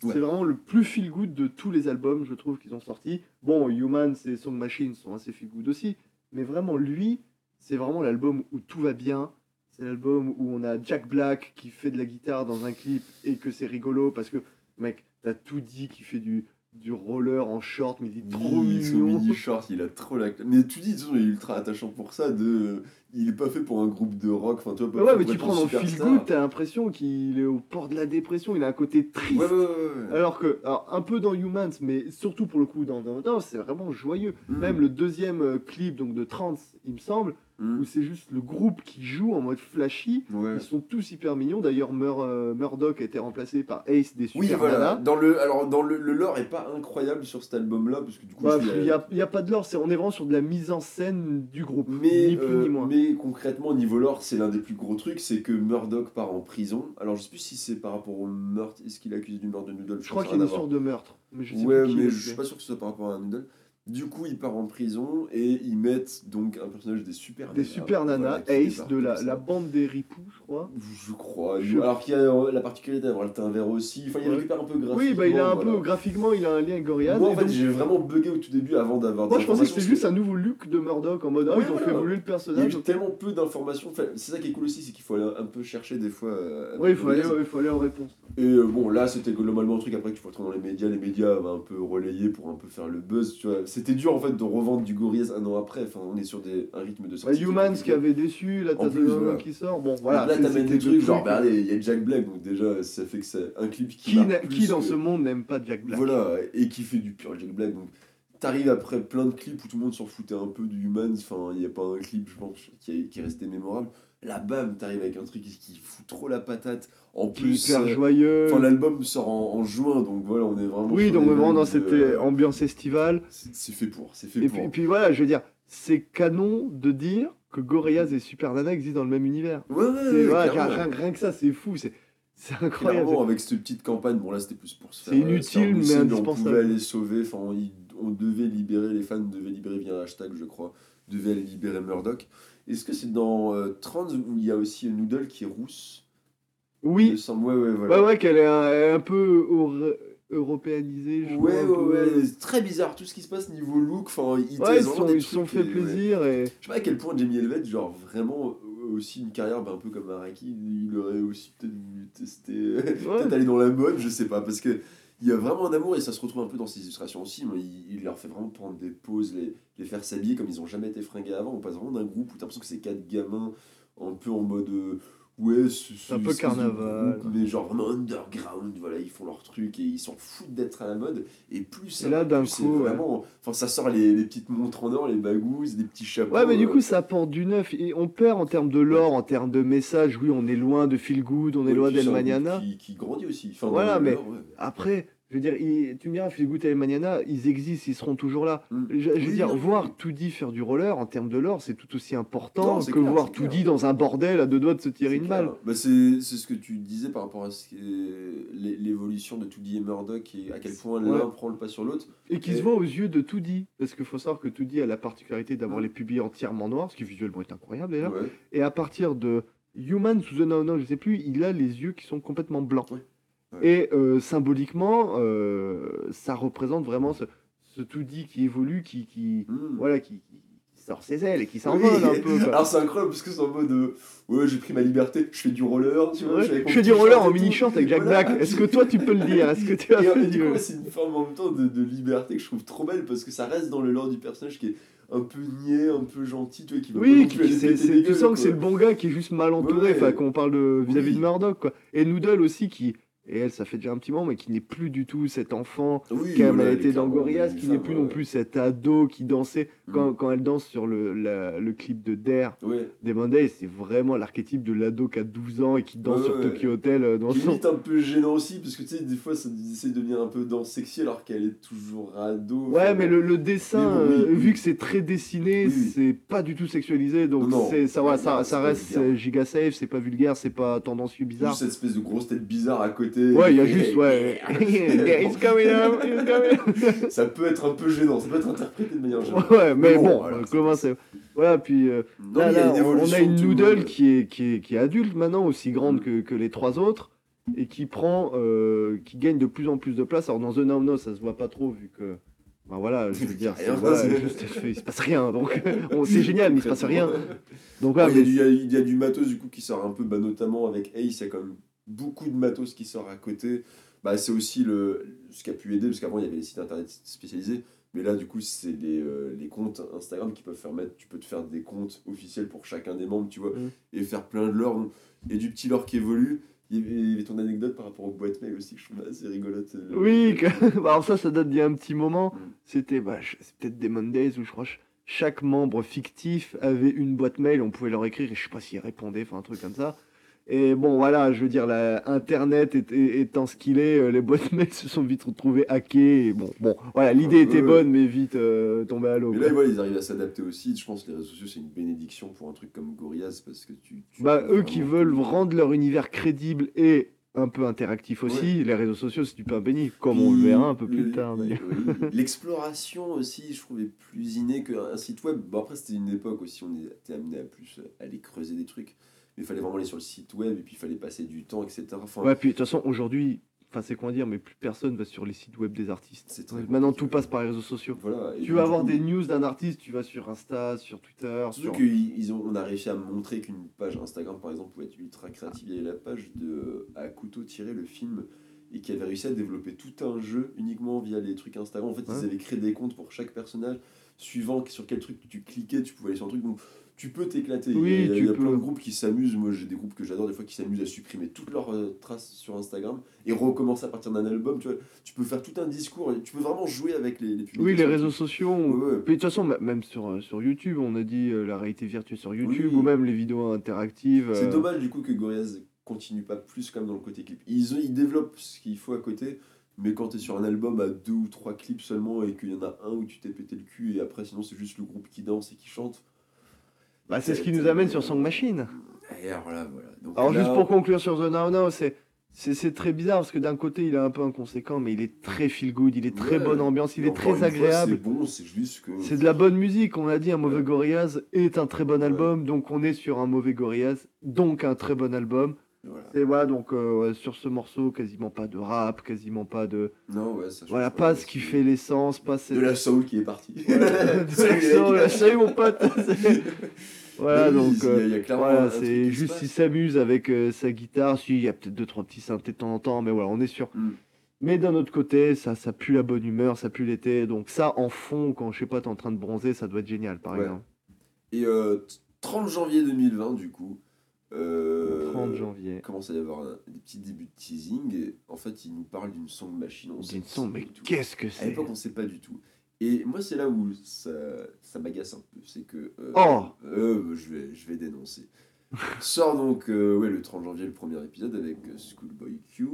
Ouais. C'est vraiment le plus feel good de tous les albums, je trouve, qu'ils ont sortis. Bon, Humans et Song Machine sont assez feel good aussi. Mais vraiment, lui, c'est vraiment l'album où tout va bien. C'est l'album où on a Jack Black qui fait de la guitare dans un clip et que c'est rigolo parce que, mec, t'as tout dit qui fait du, du roller en short, mais il est trop Oui, mignon. mini short, il a trop la. Mais tu dis, il est ultra attachant pour ça. De... Il est pas fait pour un groupe de rock. Enfin, tu vois, ouais, mais tu prends dans Feel. Good, t'as l'impression qu'il est au port de la dépression, il a un côté triste. Ouais, ouais. Alors que, alors, un peu dans Humans, mais surtout pour le coup dans, dans, c'est vraiment joyeux. Mm. Même le deuxième euh, clip donc de Trance, il me semble, Hmm. où c'est juste le groupe qui joue en mode flashy. Ils sont tous hyper mignons. D'ailleurs, Mur- euh, Murdoch a été remplacé par Ace des Super Oui, voilà. Dans le, alors, dans le, le lore est pas incroyable sur cet album-là, parce que du coup, Bah, Il n'y a, a pas de lore, c'est- on est vraiment sur de la mise en scène du groupe. Mais, ni plus euh, ni moins. mais concrètement, au niveau lore, c'est l'un des plus gros trucs, c'est que Murdoch part en prison. Alors, je sais plus si c'est par rapport au meurtre, est-ce qu'il est accusé du meurtre de Noodle? Je crois qu'il y a une sorte de meurtre. Mais je sais Ouais, mais je suis pas sûr que ce soit par rapport à Noodle. Du coup, il part en prison et ils mettent donc un personnage des super Des nanas, super nanas, voilà, Ace de la, la bande des ripoux, crois. Je crois. Je- Alors qu'il y a euh, la particularité d'avoir le teint vert aussi. Enfin, il Ouais. récupère un peu graphiquement. Oui, bah, il a un voilà. peu, graphiquement, il a un lien avec Gorillaz. Moi, en fait, donc- j'ai vraiment bugué au tout début avant d'avoir moi, je pensais que c'était juste un nouveau look de Murdoch en mode Ah, Ouais, ils ont voilà. fait évoluer le Il y a personnage. eu tellement peu d'informations. Enfin, c'est ça qui est cool aussi, c'est qu'il faut aller un peu chercher des fois. euh, Oui, il faut, aller, ouais, il faut aller aux réponses. Et euh, bon, là, c'était globalement un truc après que tu faut retrouver dans les médias. Les médias avaient un peu relayé pour un peu faire le buzz. Tu vois, c'était dur en fait de revendre du Gorillaz un an après. Enfin, on est sur des, un rythme de Bah, sortie. est Humans qui avait déçu, la En tasse de voilà. qui sort. Bon, Voilà, là, t'amènes des trucs genre, truc. bah, regardez, il y a Jack Black, donc déjà, ça fait que c'est un clip qui. Qui, plus qui dans que- ce monde n'aime pas Jack Black? Voilà, et qui fait du pur Jack Black. Donc, t'arrives après plein de clips où tout le monde s'en foutait un peu du Humans. Enfin, il n'y a pas un clip, je pense, qui est, qui est resté mémorable. Là, bam, t'arrives avec un truc qui, fout trop la patate. En plus, hyper euh, joyeux. enfin, l'album sort en, en juin, donc voilà, on est vraiment. Oui, donc vraiment dans cette euh, euh, ambiance estivale. C'est c'est fait pour, c'est fait Et pour. puis, et puis voilà, je veux dire, c'est canon de dire que Gorillaz et Super Nana existent dans le même univers. Ouais, rien, rien que ça, c'est fou, c'est c'est incroyable. Clairement, avec cette petite campagne, bon là c'était plus pour se faire. C'est euh, inutile, mais On indispensable. pouvait aller sauver, enfin on, on devait libérer, les fans devaient libérer via un hashtag, je crois, devaient aller libérer Murdoch. Est-ce que c'est dans euh, Trans où il y a aussi Noodle qui est rousse? Il me Oui, semble, ouais, ouais, voilà. ouais, ouais, qu'elle est un, peu européanisée. je Ouais, ouais, ouais, c'est très bizarre tout ce qui se passe niveau look. Enfin, ils Ouais, sont, des ils sont fait et, ouais. plaisir et. Je sais pas à quel point Jamie Elvett, genre vraiment euh, aussi une carrière bah, un peu comme Araki, il aurait aussi peut-être voulu tester, peut-être aller dans la mode, je sais pas, parce que il y a vraiment un amour et ça se retrouve un peu dans ses illustrations aussi. Mais il, il leur fait vraiment prendre des pauses, les, les faire s'habiller comme ils ont jamais été fringués avant. On passe vraiment d'un groupe où t'as l'impression que c'est quatre gamins un peu en mode. euh, Ouais, c'est Un peu carnaval. groupe, mais genre vraiment underground, voilà, ils font leur truc et ils s'en foutent d'être à la mode. Et plus ça Et là, d'un coup, ouais. vraiment. Enfin, ça sort les, les petites montres en or, les bagouses, des petits chapeaux. Ouais, mais du euh, coup, ça apporte du neuf. Et on perd en termes de lore, en termes de message. Oui, on est loin de Feel Good, on est loin d'El Mañana. Qui, qui grandit aussi. Enfin, Voilà, mais- lore. Après, je veux dire, il- tu me diras, Good et El Mañana, ils existent, ils seront toujours là. Mm. Je, je veux dire, non, voir. Toody faire du roller en termes de lore, c'est tout aussi important Non, que clair, voir. Toody dans un bordel à deux doigts de se tirer une clair. balle. Bah, c'est ce que tu disais par rapport à l'évolution de 2D et Murdoch et à quel point l'un Ouais. prend le pas sur l'autre. Et qui Et- se voit aux yeux de Toody. Parce qu'il faut savoir que Toody a la particularité d'avoir Mm. les pubis entièrement noirs, ce qui visuellement est incroyable d'ailleurs. Ouais. Et à partir de Human to the No No, je sais plus, il a les yeux qui sont complètement blancs. Ouais. Ouais. Et euh, symboliquement, euh, ça représente vraiment ce, ce Toody qui évolue, qui, qui, Mm. voilà, qui, qui sort ses ailes et qui Oui. s'envole un peu. quoi. Alors c'est incroyable parce que c'est en mode euh, ouais j'ai pris ma liberté, je fais du roller, tu vois. Ouais, je fais du roller en tout. mini short avec Jack Voilà. Black. Est-ce que toi tu peux le dire? Est-ce que tu as fait du c'est une forme en même temps de, de liberté que je trouve trop belle parce que ça reste dans le lore du personnage qui est un peu niais, un peu gentil, tu vois, qui Oui, qui- c'est- tu sens que c'est le bon gars qui est juste mal entouré, Ouais, enfin ouais. quand on parle de vis-à-vis Oui. de Murdoch quoi. Et Noodle aussi qui et elle ça fait déjà un petit moment mais qui n'est plus du tout cet enfant Oui, qui a voilà, été dans Gorillaz, qui n'est plus ouais. non plus cet ado qui dansait Mm. quand, quand elle danse sur le, la- le clip de Dare Ouais. des Mondays, c'est vraiment l'archétype de l'ado qui a 12 ans et qui danse Ouais, sur. Tokyo Hotel euh, dans son... Limite un peu gênant aussi, parce que tu sais, des fois, ça essaie de devenir un peu danse sexy alors qu'elle est toujours ado. Ouais, Enfin, mais le, le dessin, Mais bon, oui, euh, oui. vu que c'est très dessiné, Oui, c'est pas du tout sexualisé, donc Non, non. c'est ça, Ouais, reste giga safe, c'est pas vulgaire, c'est pas tendancieux bizarre. Juste cette espèce de grosse tête bizarre à côté. Ouais, il y a juste, ouais. It's coming up, it's coming up. ça peut être un peu gênant, ça peut être interprété de manière gênante. Ouais, mais Mais bon, bon, voilà, comment c'est. Voilà, puis euh, Non, là, a on- a une noodle qui est, qui, est, qui est adulte maintenant, aussi grande que, que les trois autres, et qui prend, euh, qui gagne de plus en plus de place. Alors dans The Now No, ça se voit pas trop, vu que. Ben voilà, je veux dire, c'est- Rien, voilà, juste, il se passe rien, donc on- c'est génial, mais il se passe rien. Donc Ouais, mais y a- il y a du matos du coup qui sort un peu, bah, notamment avec Ace, il y a quand même beaucoup de matos qui sort à côté. Bah, c'est aussi le, ce qui a pu aider, parce qu'avant il y avait les sites internet spécialisés, mais là du coup c'est les, euh, les comptes Instagram qui peuvent faire mettre, tu peux te faire des comptes officiels pour chacun des membres, tu vois, Mm. et faire plein de lore. A du petit lore qui évolue. Il y avait, ton anecdote par rapport aux boîtes mail aussi, que je trouve assez rigolote. euh, Oui, que- bah, alors ça, ça date d'il y a un petit moment. Mm. C'était, bah, peut-être des Mondays ou je crois, je, chaque membre fictif avait une boîte mail, on pouvait leur écrire, et je sais pas s'ils répondaient, enfin un truc comme ça. Et bon, voilà, je veux dire, la, Internet est- est- étant ce qu'il est, euh, les boîtes mail se sont vite retrouvées hackées. Et bon, bon, voilà, l'idée Ouais, était bonne, mais vite euh, tombée à l'eau. Mais là, ils arrivent à s'adapter aussi. Je pense que les réseaux sociaux, c'est une bénédiction pour un truc comme Gorillaz parce que tu. tu Bah, eux qui veulent rendre leur univers crédible et un peu interactif aussi, les réseaux sociaux, c'est du pain béni, comme on le verra un peu plus le- tard d'ailleurs. L'exploration aussi, je trouvais plus innée qu'un site web. Bon, après, c'était une époque aussi, on était amené à plus aller creuser des trucs. Mais il fallait vraiment aller sur le site web et puis il fallait passer du temps, etc. Enfin, Ouais, puis de toute façon, aujourd'hui, enfin, c'est quoi dire, mais plus personne va sur les sites web des artistes. C'est très Maintenant, tout passe par les réseaux sociaux. voilà. Tu vas avoir coup, des news d'un artiste, tu vas sur Insta, sur Twitter, Surtout sur... qu'ils ils ont, on a réussi à montrer qu'une page Instagram, par exemple, pouvait être ultra créative. Il y avait la page de à couteau tiré, le film, et qui avait réussi à développer tout un jeu uniquement via les trucs Instagram. En fait, ils avaient créé des comptes pour chaque personnage, suivant sur quel truc tu cliquais, tu pouvais aller sur un truc. Donc, tu peux t'éclater. Oui, il y a, tu il y a peux. plein de groupes qui s'amusent. Moi, j'ai des groupes que j'adore, des fois, qui s'amusent à supprimer toutes leurs euh, traces sur Instagram et recommencer à partir d'un album. Tu vois, tu peux faire tout un discours. et Tu peux vraiment jouer avec les, les. Oui, les réseaux sociaux. Ouais, ouais. Puis de toute façon, même sur, sur YouTube, on a dit euh, la réalité virtuelle sur YouTube, Oui. ou même les vidéos interactives. C'est euh, dommage du coup que Gorillaz continue pas plus comme dans le côté clip. Ils, ils développent ce qu'il faut à côté, mais quand tu es sur un album à deux ou trois clips seulement et qu'il y en a un où tu t'es pété le cul et après sinon c'est juste le groupe qui danse et qui chante. Bah, c'est ce qui nous amène sur Song Machine. Alors là, voilà. Donc Alors, là, juste pour conclure sur The Now Now, c'est. C'est c'est très bizarre parce que d'un côté il est un peu inconséquent mais il est très feel good, il est très Ouais. bonne ambiance, il est très agréable. C'est bon, c'est juste que. C'est de la bonne musique, on l'a dit, un mauvais Ouais. Gorillaz est un très bon Ouais. album, donc on est sur un mauvais Gorillaz, donc un très bon album. Voilà. Et voilà, donc euh, sur ce morceau, quasiment pas de rap, quasiment pas de. Non, ouais, ça Voilà, pas ce qui fait l'essence, pas De la soul qui est partie. Voilà, de l'accent, mecs. là, Salut mon pote Voilà, Oui, donc. il y a- euh, y a Voilà, c'est juste il s'amuse avec euh, sa guitare. Si, il y a peut-être deux trois petits synthés de temps en temps, mais voilà, on est sûr. Mm. Mais d'un autre côté, ça, ça pue la bonne humeur, ça pue l'été. Donc ça, en fond, quand je sais pas, t'es en train de bronzer, ça doit être génial, par Ouais. exemple. Et euh, t- 30 janvier 2020, du coup. Euh, 30 janvier. commence à y avoir un- des petits débuts de teasing et en fait il nous parle d'une song machine. D'une pas son, du mais qu'est-ce que à c'est l'époque on sait pas du tout. Et moi c'est là où ça, ça m'agace un peu. C'est que euh, Oh euh, je vais je vais dénoncer. Sort donc euh, ouais le 30 janvier le premier épisode avec Schoolboy Q.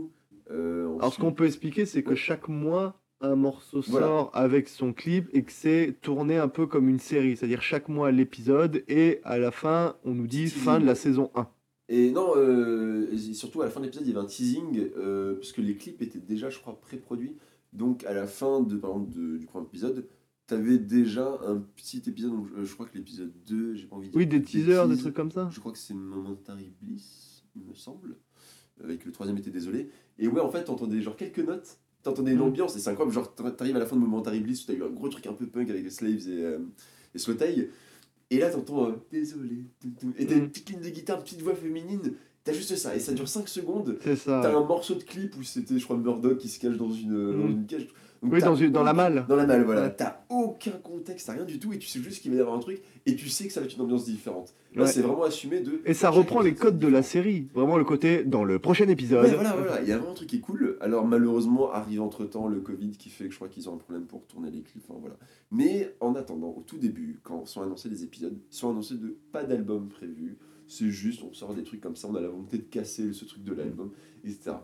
Alors ce qu'on peut expliquer, c'est que Ouais. chaque mois, un morceau Voilà. sort avec son clip et que c'est tourné un peu comme une série. C'est-à-dire chaque mois l'épisode et à la fin, on nous dit Teasing. fin de la saison 1. Et non, euh, et surtout à la fin de l'épisode, il y avait un teasing, euh, parce que les clips étaient déjà, je crois, pré-produits. Donc à la fin de, par exemple, de- du premier épisode, t'avais déjà un petit épisode, donc, euh, je crois que l'épisode 2, j'ai pas envie de Oui, des teasers, des bêtises. trucs comme ça. Je crois que c'est Momentary Bliss, il me semble, que le troisième était désolé. Et ouais, en fait, t'entendais genre quelques notes, t'entendais une Mhm. ambiance, et c'est incroyable, genre t'arrives à la fin de Momentary Bliss, où t'as eu un gros truc un peu punk avec les Slaves et, euh, et Slow Tie, et là t'entends euh, désolé, et t'as une petite ligne de guitare, une petite voix féminine, t'as juste ça, et ça dure 5 secondes. T'as un morceau de clip où c'était, je crois, Murdoch qui se cache dans une, dans Mhm. une cage. Oui, dans, la malle. Dans la malle, voilà. T'as aucun contexte, t'as rien du tout, et tu sais juste qu'il va y avoir un truc, et tu sais que ça va être une ambiance différente. Là, Ouais. c'est vraiment assumé de. Et ça reprend les codes de la série. Vraiment le côté dans le prochain épisode. Ouais, voilà, voilà, il y a vraiment un truc qui est cool. Alors, malheureusement, arrive entre temps le Covid qui fait que je crois qu'ils ont un problème pour tourner les clips. enfin, voilà. Mais en attendant, au tout début, quand sont annoncés les épisodes, ils sont annoncés de pas d'album prévu. C'est juste, on sort des trucs comme ça, on a la volonté de casser ce truc de l'album, etc.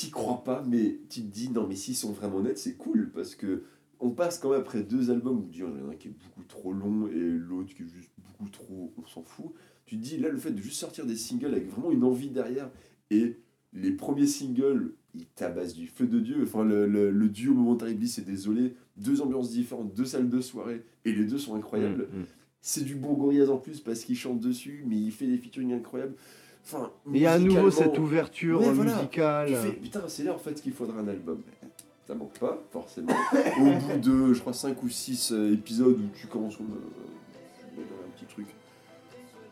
T'y crois pas, mais tu te dis, non, mais s'ils sont vraiment honnêtes, c'est cool parce que on passe quand même après deux albums où il y en a un qui est beaucoup trop long et l'autre qui est juste beaucoup trop, on s'en fout. Tu te dis, là, le fait de juste sortir des singles avec vraiment une envie derrière et les premiers singles, ils tabassent du feu de Dieu. Enfin, le, le, le duo Momentary Bliss et Désolé, deux ambiances différentes, deux salles de soirée, et les deux sont incroyables. Mm, mm. C'est du bon Gorillaz en plus parce qu'il chante dessus, mais il fait des featuring incroyables. Enfin, Il y a à nouveau cette ouverture Ouais, musicale. fais, putain, c'est là en fait qu'il faudra un album. Ça manque pas, forcément. Au bout de, je crois, 5 ou 6 épisodes où tu commences comme, euh, un petit truc,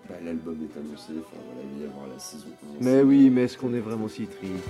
bah, l'album est annoncé. Enfin, voilà, il va y avoir la saison 11. Mais oui, mais est-ce qu'on est vraiment si triste?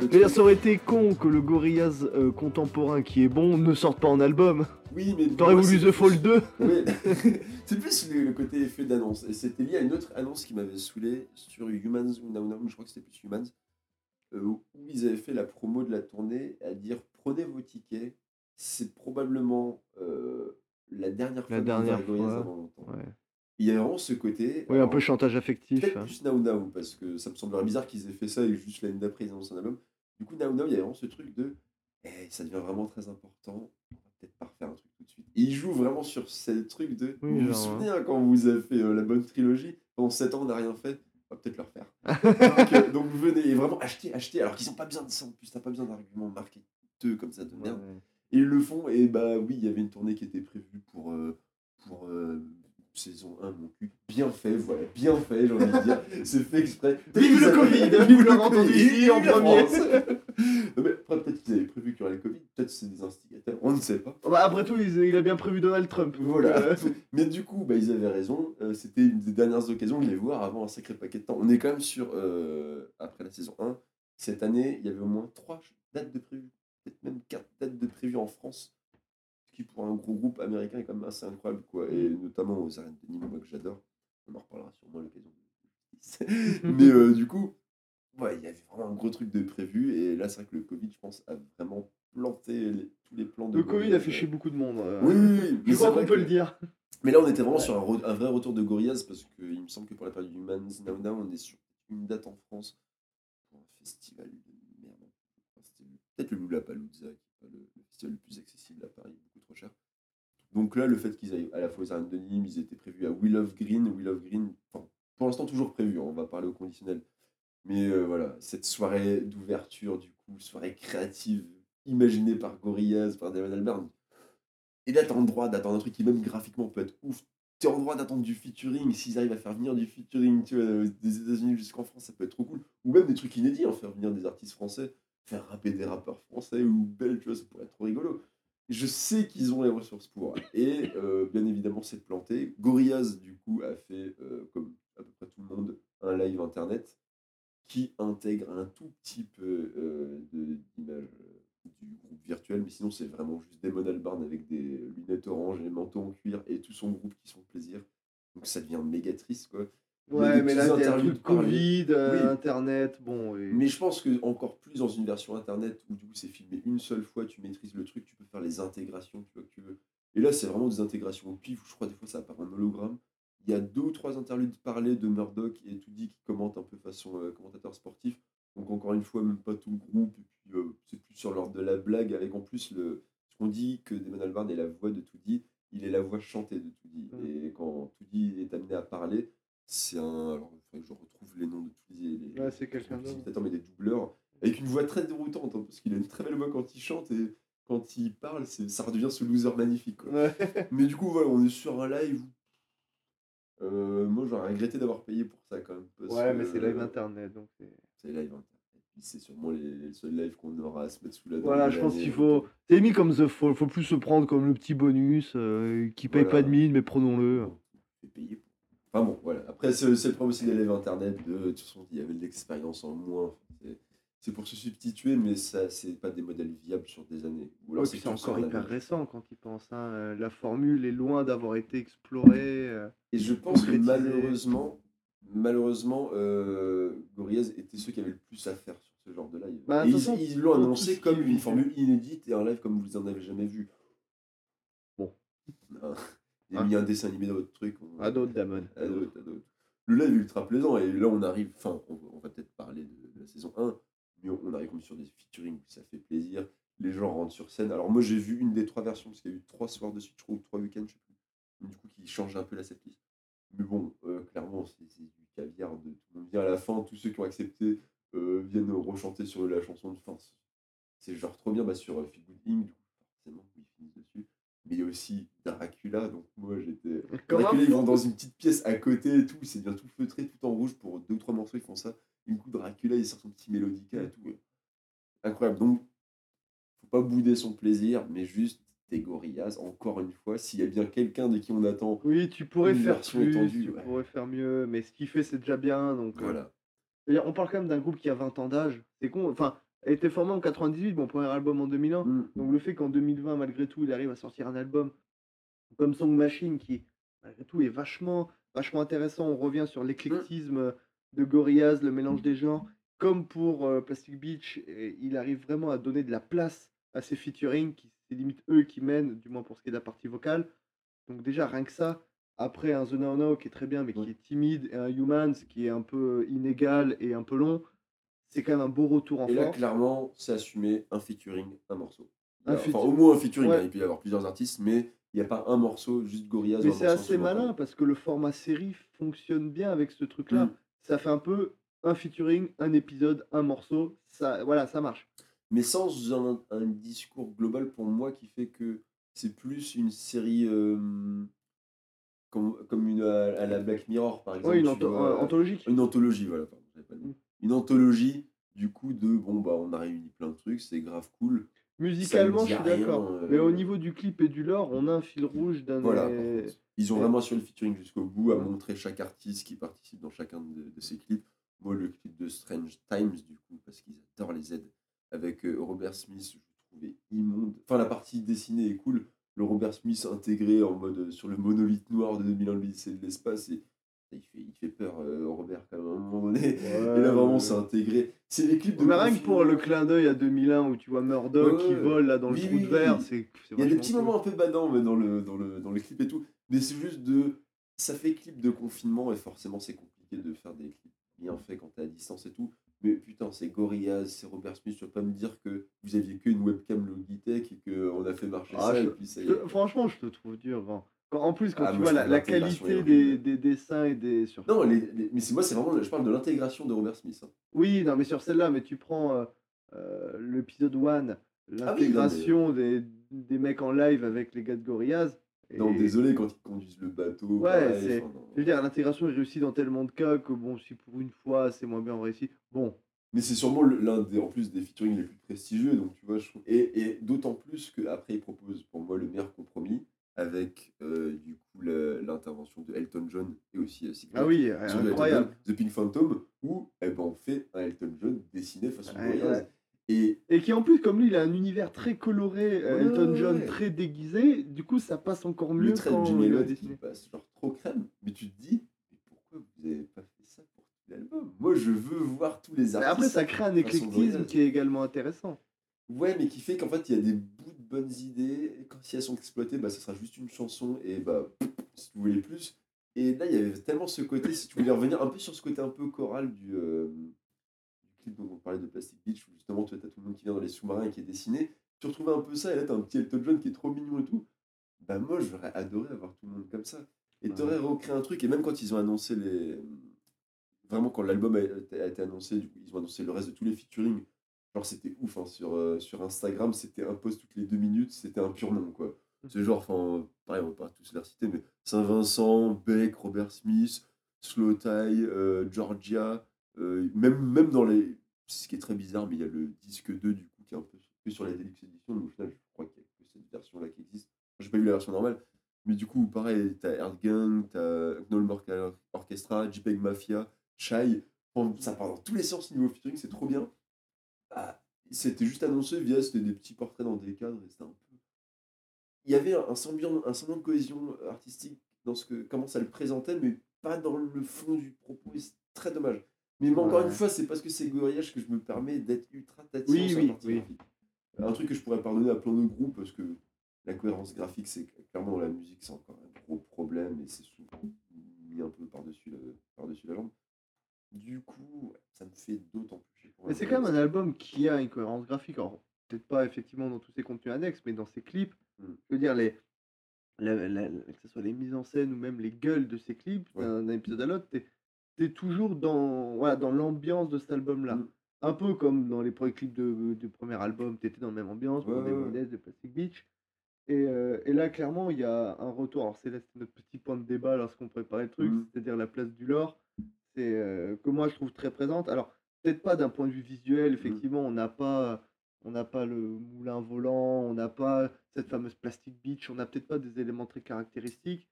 Le ça aurait été con que le Gorillaz euh, contemporain qui est bon ne sorte pas en album. Oui, mais. T'aurais voulu The plus- Fall 2 Ouais. c'est plus le, côté effet d'annonce. Et c'était lié à une autre annonce qui m'avait saoulé sur Humans ou Now Now, je crois que c'était plus Humans, euh, où ils avaient fait la promo de la tournée à dire prenez vos tickets, c'est probablement euh, la dernière fois La que dernière vous Gorillaz fois. avant longtemps. Ouais. Il y a vraiment ce côté. Oui, un peu chantage affectif. Peut-être hein. plus Now Now, parce que ça me semblerait bizarre qu'ils aient fait ça et juste l'année d'après ils annoncent un album. Du coup, Now Now, il y a vraiment ce truc de eh, ça devient vraiment très important, on va peut-être pas refaire un truc tout de suite. Et ils jouent vraiment sur ce truc de Oui, vous vous genre, souvenez hein, quand vous avez fait euh, la bonne trilogie, pendant 7 ans on n'a rien fait, on va peut-être le refaire. donc, euh, donc venez et vraiment achetez, achetez, alors qu'ils n'ont pas besain de ça en plus, t'as pas besoin d'arguments marketeux comme ça de merde. Ouais. Et ils le font, et bah oui, il y avait une tournée qui était prévue pour, euh, pour euh, saison 1, mon cul. Bien fait, voilà, bien fait, j'ai envie de dire. C'est fait exprès. Vive le Covid, Vive vous le Covid, ici en vive premier. Peut-être qu'ils avaient prévu qu'il y aurait le Covid, peut-être c'est des instigateurs, on ne sait pas. Bah, après tout, il, il a bien prévu Donald Trump. Voilà. euh, Mais du coup, bah, ils avaient raison. euh, C'était une des dernières occasions de les voir avant un sacré paquet de temps. On est quand même sur, euh, après la saison 1, cette année, il y avait au moins 3 dates de prévues, peut-être même 4 dates de prévues en France. Qui, pour un gros groupe américain, est quand même assez incroyable. Quoi. Et notamment aux arènes de Nîmes, moi que j'adore. On en reparlera sûrement à l'occasion. Mais euh, du coup, ouais, il y avait vraiment un gros truc de prévu. Et là, c'est vrai que le Covid, je pense, a vraiment planté les- tous les plans de. Le Covid a fait chier beaucoup de monde. euh. Oui, oui, Je crois qu'on peut que- le dire. mais là, on était vraiment sur un, re- un vrai retour de Gorillaz parce qu'il me semble que pour la période Humans Now Now, on est sur une date en France pour un festival de merde. C'était Peut-être le Lollapalooza, qui est le, festival le plus accessible à Paris, Donc là, le fait qu'ils aillent à la fois aux arènes de Nîmes, ils étaient prévus à Will of Green. Will of Green, enfin, pour l'instant, toujours prévu, hein, on va parler au conditionnel. Mais euh, voilà, cette soirée d'ouverture, du coup, soirée créative, imaginée par Gorillaz, par David Albarn. Et là, t'as le droit d'attendre un truc qui, même graphiquement, peut être ouf. T'es en droit d'attendre du featuring. S'ils arrivent à faire venir du featuring euh, des États-Unis jusqu'en France, ça peut être trop cool. Ou même des trucs inédits, en faire venir des artistes français, faire rapper des rappeurs français ou belges, tu ça pourrait être trop rigolo. Je sais qu'ils ont les ressources pour. Et euh, bien évidemment, c'est planté. Gorillaz, du coup, a fait, euh, comme à peu près tout le monde, un live internet qui intègre un tout petit peu euh, euh, du groupe virtuel, mais sinon c'est vraiment juste Damon Albarn avec des lunettes orange et manteau en cuir et tout son groupe qui sont plaisir. Donc ça devient méga triste quoi. Ouais, mais là, il y a le. Covid, euh, Oui. Internet, bon. et- Mais je pense que encore plus dans une version internet où du coup c'est filmé une seule fois, tu maîtrises le truc, tu peux faire les intégrations tu vois, que tu veux. Et là c'est vraiment des intégrations au pif, je crois des fois ça apparaît en hologramme. Il y a deux ou trois interludes parlés de Murdoch et Toody qui commentent un peu façon euh, commentateur sportif. Donc encore une fois, même pas tout le groupe, et puis euh, c'est plus sur l'ordre de la blague, avec en plus le. Ce qu'on dit que Damon Albarn est la voix de Toody, il est la voix chantée de Toody. Mm. Et quand Toody est amené à parler, c'est un. Alors, il faudrait que je retrouve les noms de Toody. et Les, Ouais, c'est quelqu'un les d'autre. mais des doubleurs, avec une voix très déroutante, hein, parce qu'il a une très belle voix quand il chante, et quand il parle, ça redevient ce loser magnifique. quoi. Ouais. Mais du coup, voilà, on est sur un live où. Euh, moi, j'aurais regretté d'avoir payé pour ça quand même. parce Ouais, mais que, c'est live euh, internet, donc c'est. C'est live internet. C'est sûrement les, les seuls lives qu'on aura à se mettre sous la dent. Voilà, je pense qu'il faut. C'est mis comme The Fall, faut plus se prendre comme le petit bonus euh, qui paye Voilà. pas de mine, mais prenons-le. Pour. Enfin bon, voilà. Après, c'est le problème aussi des lives internet. De, de toute façon, il y avait de l'expérience en moins. C'est- pour se substituer, mais ça, c'est pas des modèles viables sur des années. Ou alors Ouais, puis c'est encore hyper récent quand il pense. Hein. euh, La formule est loin d'avoir été explorée. euh. Et je pense que malheureusement, malheureusement, euh, Gorillaz était ceux qui avaient le plus à faire sur ce genre de live. Bah, Et ils façon, ils l'ont annoncé comme une formule inédite et un live comme vous en avez jamais vu. Bon. Il a Ah. mis un dessin animé dans votre truc. on- À d'autres, Damon. à d'autres, à d'autres. Le live est ultra plaisant et là on arrive, enfin on, on va peut-être parler de, de la saison 1, mais on, on arrive comme sur des featuring où ça fait plaisir, les gens rentrent sur scène. Alors moi j'ai vu une des trois versions parce qu'il y a eu trois soirs de suite, je crois, ou trois week-ends, je sais plus, du coup qui change un peu la setlist. Mais bon, euh, clairement c'est du caviar, de, tout le monde vient à la fin, tous ceux qui ont accepté euh, viennent rechanter sur la chanson de fin. C'est- genre trop bien bah, sur euh, Feel Good Inc, du coup forcément ils finissent dessus. Mais il y a aussi Dracula, donc moi j'étais... Dracula, ils vont dans une petite pièce à côté et tout, c'est bien tout feutré, tout en rouge pour deux ou trois morceaux, ils font ça. Du coup, Dracula, il sort son petit mélodica et tout. ouais. Incroyable. Donc, faut pas bouder son plaisir, mais juste des Gorillaz, encore une fois, s'il y a bien quelqu'un de qui on attend, Oui, tu pourrais Une faire plus, étendue, tu ouais. pourrais faire mieux, mais ce qu'il fait, c'est déjà bien. Donc, euh, voilà. On parle quand même d'un groupe qui a 20 ans d'âge. C'est con. Enfin, été formé en 98, bon, premier album en 2001. Mm. Donc le fait qu'en 2020, malgré tout, il arrive à sortir un album comme Song Machine, qui, malgré tout, est vachement, vachement intéressant. On revient sur l'éclectisme de Gorillaz, le mélange des genres. Comme pour euh, Plastic Beach, et il arrive vraiment à donner de la place à ses featuring, qui c'est limite eux qui mènent, du moins pour ce qui est de la partie vocale. Donc déjà, rien que ça, après un The Now Now qui est très bien, mais Ouais. qui est timide, et un Humans qui est un peu inégal et un peu long, c'est quand même un beau retour en Et là, force. clairement, c'est assumé un featuring, un morceau. Un Alors, enfin, au moins un featuring, Ouais. hein, il peut y avoir plusieurs artistes, mais il n'y a pas un morceau, juste Gorillaz. Mais un c'est morceau assez malin parce que le format série fonctionne bien avec ce truc-là. Mm. Ça fait un peu un featuring, un épisode, un morceau. Ça, voilà, ça marche. Mais sans un, un discours global pour moi qui fait que c'est plus une série euh, comme, comme une à, à la Black Mirror, par exemple. Oui, une tu anto- vois. euh, anthologique. Une anthologie, voilà. pardon, j'avais pas le mot. Une anthologie, du coup, de bon, bah, on a réuni plein de trucs, c'est grave cool. Musicalement, je suis d'accord. euh, Mais au niveau du clip et du lore, on a un fil rouge d'un. Voilà. des-. Ils ont Ouais. vraiment assuré le featuring jusqu'au bout, à montrer chaque artiste qui participe dans chacun de, de ces clips. Moi, le clip de Strange Times, du coup, parce qu'ils adorent les Z, avec euh, Robert Smith, je le trouvais immonde. Enfin, la partie dessinée est cool. Le Robert Smith intégré en mode euh, sur le monolithe noir de 2001 l'Odyssée de l'espace, et il fait, il fait peur, euh, Robert, quand même, à un moment donné. et là, vraiment, c'est intégré. C'est les clips de. Mais rien que pour le clin d'œil à 2001 où tu vois Murdoch Ouais, qui vole là dans Oui, le trou oui, de verre, oui. c'est c'est Il y a des petits cool. moments un peu badants mais dans, le, dans, le, dans le clip et tout. Mais c'est juste de. Ça fait clip de confinement et forcément c'est compliqué de faire des clips bien faits quand t'es à distance et tout. Mais putain, c'est Gorillaz, c'est Robert Smith. Tu vas pas me dire que vous aviez qu'une webcam Logitech et qu'on a fait marcher Ah, ça je- et puis ça y Je- est. Franchement, je te trouve dur. Van. En plus, quand Ah, tu vois la, qualité des, dessins et des. Sur... Non, les, les- mais moi, c'est vraiment. Je parle de l'intégration de Robert Smith. hein. Oui, non, mais sur celle-là, mais tu prends euh, euh, l'épisode 1, Ah l'intégration des, des mecs en live avec les gars de Gorillaz. et- Non, désolé quand ils conduisent le bateau. Ouais, c'est- enfin. Je veux dire, l'intégration est réussie dans tellement de cas que bon, si pour une fois c'est moins bien réussi, bon, Mais c'est sûrement l'un des, en plus des featuring les plus prestigieux, donc tu vois, je trouve. Et, et d'autant plus qu'après, il propose pour moi le meilleur compromis avec euh, du coup l'intervention de Elton John et aussi euh, ah oui, incroyable. John, The Pink Phantom, où eh ben, on fait un Elton John dessiné façon Gorillaz. ouais. Et Et qui en plus, comme lui, il a un univers très coloré, euh, Ouais, Elton John ouais. très déguisé, du coup ça passe encore mieux le trait de quand Jimmy il passe genre trop crème, mais tu te dis, mais pourquoi vous avez pas fait ça pour tout l'album? Moi, je veux voir tous les Mais artistes. après, ça crée un éclectisme qui est également intéressant. Ouais, mais qui fait qu'en fait, il y a des bouts de bonnes idées. Et quand si elles sont exploitées, bah, ça sera juste une chanson. Et bah, si vous voulez plus. Et là, il y avait tellement ce côté, si tu voulais revenir un peu sur ce côté un peu choral du, euh, du clip dont on parlait de Plastic Beach, où justement, tu as tout le monde qui vient dans les sous-marins et qui est dessiné. Tu retrouvais un peu ça, et là, tu as un petit Elton John qui est trop mignon et tout. Bah, moi, j'aurais adoré avoir tout le monde comme ça. Et t'aurais recréé un truc, et même quand ils ont annoncé les. Vraiment, quand l'album a, a été annoncé, du coup, ils ont annoncé le reste de tous les featuring. Genre, c'était ouf, hein, sur, euh, sur Instagram, c'était un post toutes les deux minutes, c'était un pur nom, quoi. C'est genre, enfin, pareil, on va pas tous les reciter, mais Saint-Vincent, Beck, Robert Smith, Slow Tie, euh, Georgia, euh, même, même dans les. Ce qui est très bizarre, mais il y a le disque 2, du coup, qui est un peu que sur la Deluxe Edition, donc au final, je crois qu'il y a que cette version-là qui existe. J'ai pas vu la version normale, mais du coup, pareil, t'as Erdgang, t'as Morcal Orchestra, JPEG Mafia, Enfin, ça part dans tous les sens niveau featuring, c'est trop bien. C'était juste annoncé via c'était des petits portraits dans des cadres et c'était un peu. Il y avait un, semblant, un semblant de cohésion artistique dans ce que comment ça le présentait, mais pas dans le fond du propos. C'est très dommage. Mais encore une fois, c'est parce que c'est Gorillaz que je me permets d'être ultra tatillon Oui, sur oui, oui. graphique. Un truc que je pourrais pardonner à plein de groupes parce que la cohérence graphique, c'est clairement dans la musique, c'est encore un gros problème et c'est souvent mis un peu par-dessus la, par-dessus la jambe. Du coup, ça me fait d'autant plus Mais c'est quand même un album qui a une cohérence graphique. Alors, peut-être pas effectivement dans tous ses contenus annexes, mais dans ses clips. Mm. Je veux dire, les, la- la- la- que ce soit les mises en scène ou même les gueules de ces clips, Ouais. d'un épisode à l'autre, t'es es toujours dans, voilà, dans l'ambiance de cet album-là. Mm. Un peu comme dans les premiers clips de, du premier album, t'étais dans la même ambiance, Ouais, pour des ouais, de Plastic Beach. Et, euh, et là, clairement, il y a un retour. Alors, c'est notre petit point de débat lorsqu'on préparait le truc, Mm. c'est-à-dire la place du lore. C'est euh, que moi, je trouve très présente. Alors, peut-être pas d'un point de vue visuel, effectivement, on n'a pas, on n'a pas le moulin volant, on n'a pas cette fameuse Plastic Beach, on n'a peut-être pas des éléments très caractéristiques.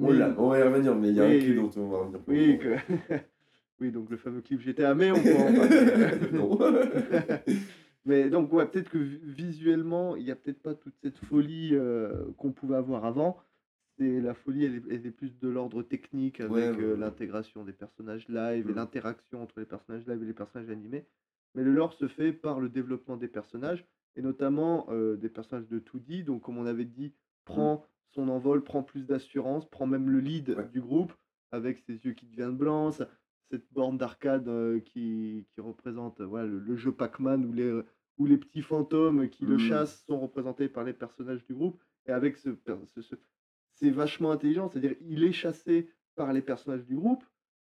On l'a, on va y revenir, mais il y a Oui, un clip oui. dont on va revenir. Oui, que... Oui, donc le fameux clip GTA, mais on peut en. Mais donc, ouais, peut-être que vi- visuellement, il n'y a peut-être pas toute cette folie euh, qu'on pouvait avoir avant. C'est la folie, elle est, elle est plus de l'ordre technique avec Ouais, ouais, euh, ouais. l'intégration des personnages live et Mm. l'interaction entre les personnages live et les personnages animés. Mais le lore se fait par le développement des personnages et notamment euh, des personnages de 2D. Donc, comme on avait dit, prend son envol, prend plus d'assurance, prend même le lead du groupe avec ses yeux qui deviennent blancs, cette borne d'arcade euh, qui, qui représente euh, voilà, le, le jeu Pac-Man où les, où les petits fantômes qui le Mhm. chassent sont représentés par les personnages du groupe. Et avec ce, per- ce- ce- c'est vachement intelligent, c'est-à-dire il est chassé par les personnages du groupe,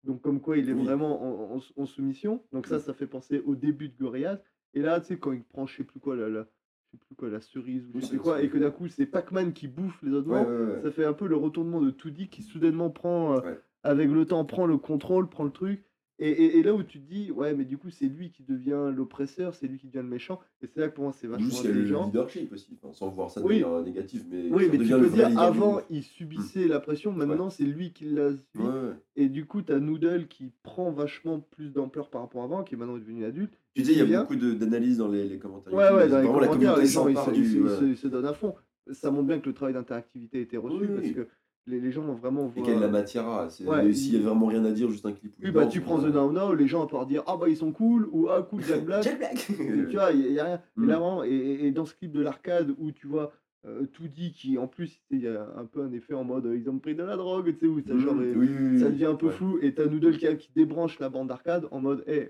donc comme quoi il est Oui. vraiment en, en- en soumission. Donc ça, ça fait penser au début de Gorillaz. Et là, tu sais, quand il prend, je sais plus quoi, la, la- je sais plus quoi, la cerise ou je sais quoi, et que d'un coup c'est Pac-Man qui bouffe les autres Ouais, membres, ouais, ouais. ça fait un peu le retournement de 2D qui soudainement prend, euh, avec le temps, prend le contrôle, prend le truc. Et, et- et là où tu te dis, ouais, mais du coup, c'est lui qui devient l'oppresseur, c'est lui qui devient le méchant. Et c'est là que pour moi, c'est vachement y a le leadership aussi, enfin, sans voir ça de Oui. manière négative, mais Oui, mais tu peux dire, du avant, il subissait la pression, maintenant, c'est lui qui l'a subi. Ouais, ouais. Et du coup, t'as Noodle qui prend vachement plus d'ampleur par rapport à avant, qui est maintenant devenu adulte. Tu sais, il y a Bien. beaucoup d'analyses dans les, les commentaires. Ouais, ouais, dans les vraiment, la commentaires, communauté les gens, ils se, ils du. se- ils ouais. se- ils se donnent à fond. Ça montre bien que le travail d'interactivité a été reçu, Oui, parce que les, les gens ont vraiment... Et voient- quelle la matière a. c'est- Ouais, S'il y il- a vraiment rien à dire, juste un clip. Oui, bah tu prends euh, The Now Now, les gens à part dire « Ah bah ils sont cool » ou « Ah cool, Jack Black ». Jack Black tu vois, il n'y a, rien. Et Mm. là, vraiment, et, et- et dans ce clip de l'arcade où tu vois euh, tout dit qui, en plus, il y a un peu un effet en mode euh, ils ont pris de la drogue, tu sais, où ça, genre, Mm, oui, ça oui. devient un peu Ouais. flou, et t'as Noodle qui, qui débranche la bande d'arcade en mode hé,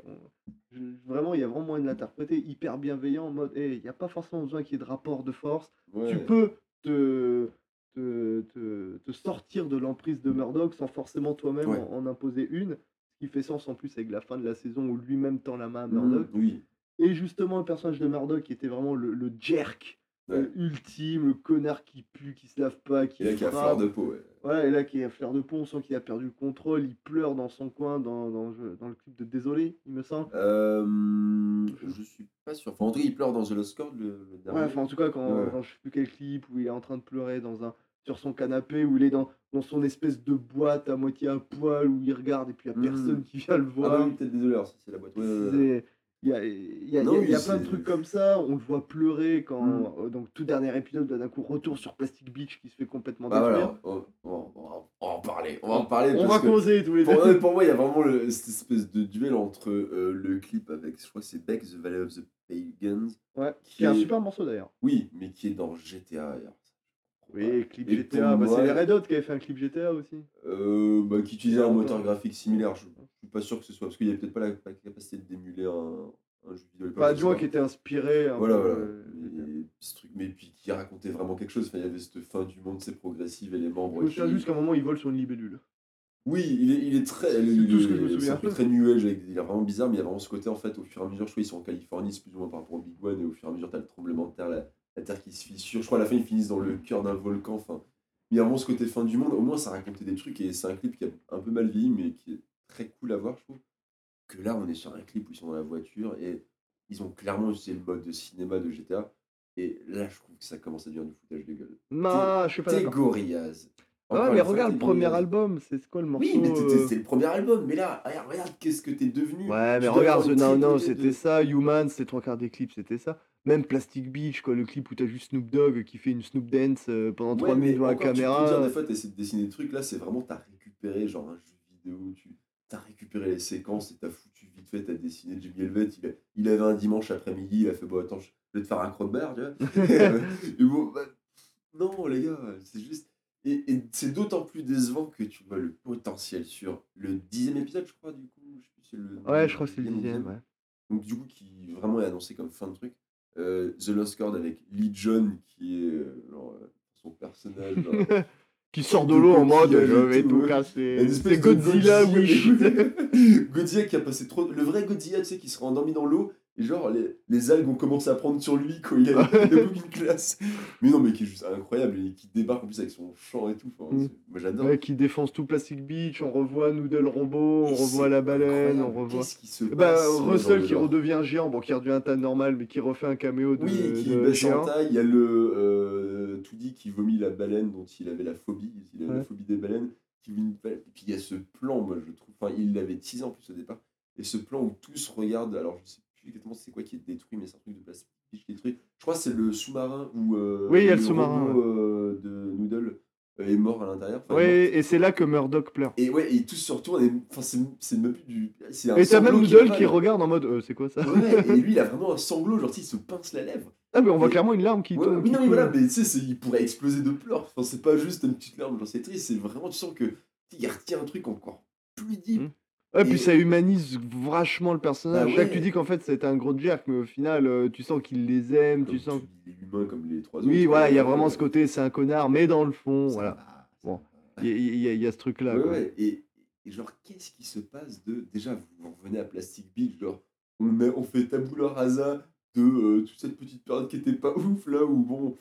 vraiment, il y a vraiment moyen de l'interpréter hyper bienveillant, en mode il n'y a pas forcément besoin qu'il y ait de rapport de force. Ouais. Tu peux te, te, te, te sortir de l'emprise de Murdoch sans forcément toi-même Ouais. en, en imposer une, ce qui fait sens en plus avec la fin de la saison où lui-même tend la main à Mm, Murdoch. Oui. Et justement, le personnage de Murdoch qui était vraiment le, le jerk Ouais. ultime, le connard qui pue, qui se lave pas, qui Et là, qui a frappe. fleur de peau. Ouais. Voilà, et là qui à fleur de peau, on sent qu'il a perdu le contrôle, il pleure dans son coin dans, dans, le jeu- dans le clip de Désolé, il me semble. Euh, je suis pas sûr. Enfin, en tout cas, il pleure dans The Lost Chord, le, le dernier. Ouais, enfin en tout cas, quand, Ouais. quand je sais plus quel clip où il est en train de pleurer dans un, sur son canapé, où il est dans, dans son espèce de boîte à moitié à poil, où il regarde et puis il n'y a Mm. personne qui vient le Ah voir. bah oui, peut-être désolé, alors ça, c'est la boîte. Ouais, ouais, ouais. C'est- Il y a, y a- Non, il y a- y plein de trucs comme ça, on le voit pleurer quand, Mm. euh, donc tout dernier épisode, d'un coup, retour sur Plastic Beach qui se fait complètement détruire. voilà, on, on- on va- en parler. On va en parler. on va causer tous les pour, deux. pour moi, il y a vraiment le- cette espèce de duel entre euh, le clip avec, je crois que c'est Beck, The Valley of the Pagans. Ouais, qui qui est un super morceau d'ailleurs. Oui, mais qui est dans GTA. alors. Oui, clip Et GTA, bah, c'est les Red Hot qui avaient fait un clip GTA aussi. Euh, bah, qui utilisait un moteur graphique similaire. Je, je suis pas sûr que ce soit. Parce qu'il n'y avait peut-être pas la, capacité d'émuler un, un jeu vidéo. Pas du moins qui était inspiré. un Voilà, peu, voilà. euh. Et ce truc, mais puis qui racontait vraiment quelque chose. Enfin, il y avait cette fin du monde, c'est progressive et les membres. Je juste qu'à un moment, il vole sur une libellule. Oui, il est, il est très. C'est il tout ce que je me souviens. très new age, avec- il est vraiment bizarre, mais il y a vraiment ce côté en fait, au fur et à mesure, je crois, ils sont en Californie, c'est plus ou moins par rapport au Big One, et au fur et à mesure, t'as le tremblement de terre, la, la terre qui se fissure. Je crois à la fin, ils finissent dans le cœur d'un volcan. Enfin, il y a vraiment ce côté fin du monde. Au moins, ça racontait des trucs, et c'est un clip qui a un peu mal vieilli, mais qui est très cool à voir, je trouve. Que là, on est sur un clip où ils sont dans la voiture, et ils ont clairement utilisé le mode de cinéma de GTA. Et là, je trouve que ça commence à devenir du foutage de gueule. Non, je suis pas T'es d'accord. Gorillaz. Ah ouais, mais regarde le premier album, c'est quoi le morceau Oui, mais euh, c'est le premier album. Mais là, regarde, qu'est-ce que t'es devenu. Ouais, mais regarde, Now, triplé c'était ça. Human, c'était trois quarts des clips, c'était ça. Même Plastic Beach, quoi, le clip où t'as juste Snoop Dogg qui fait une Snoop Dance euh, pendant Ouais, trois mais minutes devant la encore, tu caméra. dire, des fois, t'essaies de dessiner des trucs. Là, c'est vraiment, t'as récupéré genre un jeu vidéo. Tu as récupéré les séquences et t'as foutu vite fait. T'as dessiné Jimmy Helvet. Il, a- il avait un dimanche après-midi. Il a fait Bon, attends, je vais te faire un crotte-barre, tu vois. et bon, bah, non, les gars, c'est juste. Et, et c'est d'autant plus décevant que tu vois le potentiel sur le dixième épisode, je crois, du coup. Je sais plus le Ouais, je crois que c'est le dixième, ouais. Donc du coup, qui vraiment est annoncé comme fin de truc. Euh, The Lost Chord avec Lee John, qui est euh, genre, euh, son personnage. genre, qui sort de l'eau en mode je vais tout, casser. C'est de Godzilla, wish. Godzilla qui a passé trop. Le vrai Godzilla, tu sais, qui sera endormi dans l'eau. Et genre, les, les algues ont commencé à prendre sur lui quand il a, aucune classe. Mais non, mais qui est juste incroyable et qui débarque en plus avec son chant et tout. Enfin, Mm. Moi j'adore. Ouais, qui défonce tout Plastic Beach, on revoit Noodle Robot, on revoit la baleine, on incroyable. revoit. Qu'est-ce qui se Bah, Russell qui redevient géant, bon qui redevient un tas normal, mais qui refait un caméo de, Oui, qui de baisse en taille. Il y a le euh, Toody qui vomit la baleine dont il avait la phobie. Il avait Ouais. la phobie des baleines. Pal- Et puis il y a ce plan, moi je trouve. Enfin, il l'avait teasé en plus au départ. Et ce plan où tous regardent. Alors je sais plus exactement c'est quoi qui est détruit, mais c'est un truc de plastique qui est détruit. Je crois que c'est le sous-marin où. euh, Oui, il y a le le sous-marin, euh, de Noodle euh, est mort à l'intérieur. Enfin, mort. et c'est là que Murdoch pleure. Et ouais, et tous se retournent. Et, enfin, c'est même plus du. un Et t'as même Noodle qui regarde en mode euh, c'est quoi ça? Ouais, et lui il a vraiment un sanglot, genre sais, il se pince la lèvre. Ah, mais on voit Et- clairement une larme qui Ouais, tombe. oui, qui non, mais voilà, mais tu sais, il pourrait exploser de pleurs. Enfin, c'est pas juste une petite larme, genre c'est triste, c'est vraiment, tu sens que sais, il retient un truc encore plus deep. Mm. Ouais, puis Et- ça humanise vachement le personnage. Bah ouais. tu dis qu'en fait c'était un gros jerk, mais au final euh, tu sens qu'il les aime, Comme tu sens. Il est humain comme les trois autres. Oui, voilà, il y a vraiment ce côté, c'est un connard, mais dans le fond, ça voilà. va, Bon. Il y, y y a ce truc-là. Ouais, quoi. ouais, et, et genre, qu'est-ce qui se passe de. Déjà, vous en revenez à Plastic Beach, genre, on, met, on fait tabula rasa de euh, toute cette petite période qui était pas ouf, là, où bon,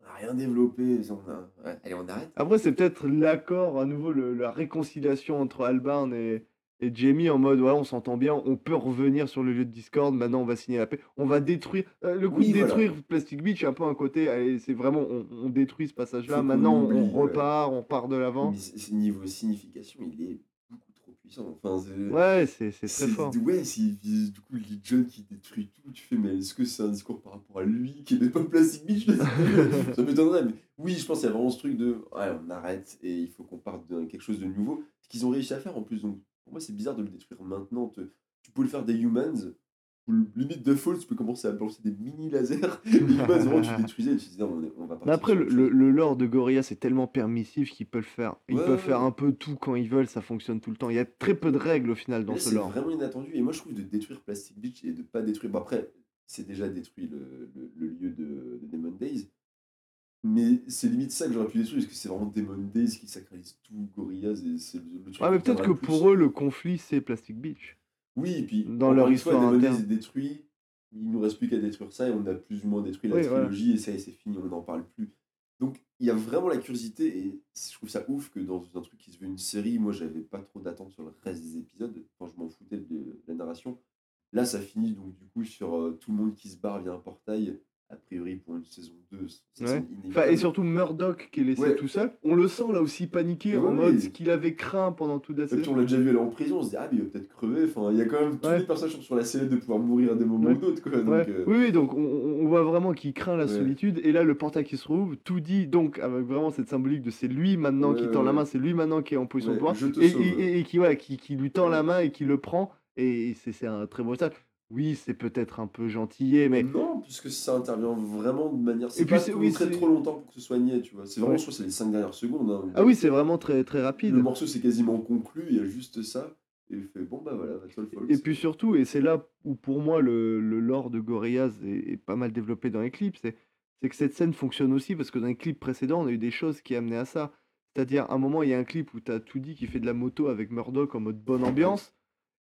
on n'a rien développé, on a... ouais, allez, on arrête. Après, c'est peut-être l'accord, à nouveau, le- la réconciliation entre Albarn et, et Jamie en mode ouais, on s'entend bien, on peut revenir sur le lieu de Discord, maintenant on va signer la paix, on va détruire. euh, le coup Oui, de voilà. détruire Plastic Beach, un peu un côté, allez, c'est vraiment, on, on détruit ce passage-là, maintenant on, oublie, on ouais. repart, on part de l'avant. Niveau signification, il est beaucoup trop puissant. Enfin, Ouais, c'est très fort. Ouais, du coup Lee John qui détruit tout. Tu fais, mais est-ce que c'est un discours par rapport à lui qui n'est pas Plastic Beach? Ça m'étonnerait, mais oui, je pense qu'il y a vraiment ce truc de ouais, on arrête et il faut qu'on parte de quelque chose de nouveau. Ce qu'ils ont réussi à faire en plus, donc pour moi c'est bizarre de le détruire maintenant. Te- Tu peux le faire des humans, ou limite de fall, tu peux commencer à balancer des mini lasers. Les humans, vraiment, tu détruisais et tu disais, non, on, va Mais après, le, le, lore de Gorilla, c'est tellement permissif qu'ils peuvent faire. Ils Ouais, peuvent ouais, faire ouais. un peu tout quand ils veulent, ça fonctionne tout le temps. Il y a très peu de règles au final dans là, ce c'est lore. vraiment inattendu. Et moi, je trouve de détruire Plastic Beach et de pas détruire. Bon, après, c'est déjà détruit le, le, le lieu de, de Demon Days. Mais c'est limite ça que j'aurais pu détruire, parce que c'est vraiment Demon Days qui sacralise tout Gorillaz et c'est le, le truc Ouais, mais qui peut-être que pour eux, le conflit, c'est Plastic Beach. Oui, et puis dans leur une fois, histoire Demon Days est détruit. Il nous reste plus qu'à détruire ça et on a plus ou moins détruit la Oui, voilà. trilogie et ça y est, c'est fini, on n'en parle plus. Donc il y a vraiment la curiosité et je trouve ça ouf que dans un truc qui se veut une série, moi j'avais pas trop d'attente sur le reste des épisodes, quand je m'en foutais de la narration. Là ça finit donc du coup sur euh, tout le monde qui se barre via un portail, a priori pour une saison 2. ça Ouais. Enfin, et surtout Murdoch qui est laissé Ouais. tout seul. On le sent là aussi paniqué en mode ce qu'il avait craint pendant toute la saison. on l'a déjà vu aller en prison, on se dit ah mais il va peut-être crever, enfin il y a quand même tous les personnages sur la sellette de pouvoir mourir à des moments ou d'autres euh, Oui, oui, donc on, on voit vraiment qu'il craint la solitude. Et là, le portail qui se rouvre, tout dit, donc avec vraiment cette symbolique de c'est lui maintenant qui tend la main, c'est lui maintenant qui est en position de pouvoir. Et, et- et- et qui, qui, qui lui tend la main et qui le prend. Et c'est c'est un très beau message. Oui, c'est peut-être un peu gentillé, mais Non, puisque ça intervient vraiment de manière. C'est Et puis pas c'est- trop- oui, très trop longtemps pour que ce soit niais, tu vois. C'est vraiment, Ouais. je crois c'est les 5 dernières secondes. hein. ah oui, c'est vraiment très, très rapide. Le morceau c'est quasiment conclu, il y a juste ça. Et il fait bon bah voilà. Et puis surtout, et c'est là où pour moi le, le lore de Gorillaz est, est pas mal développé dans les clips, c'est c'est que cette scène fonctionne aussi parce que dans les clips précédents, on a eu des choses qui amenaient à ça. C'est-à-dire, à un moment, il y a un clip où tu as Toody qui fait de la moto avec Murdoch en mode bonne ambiance.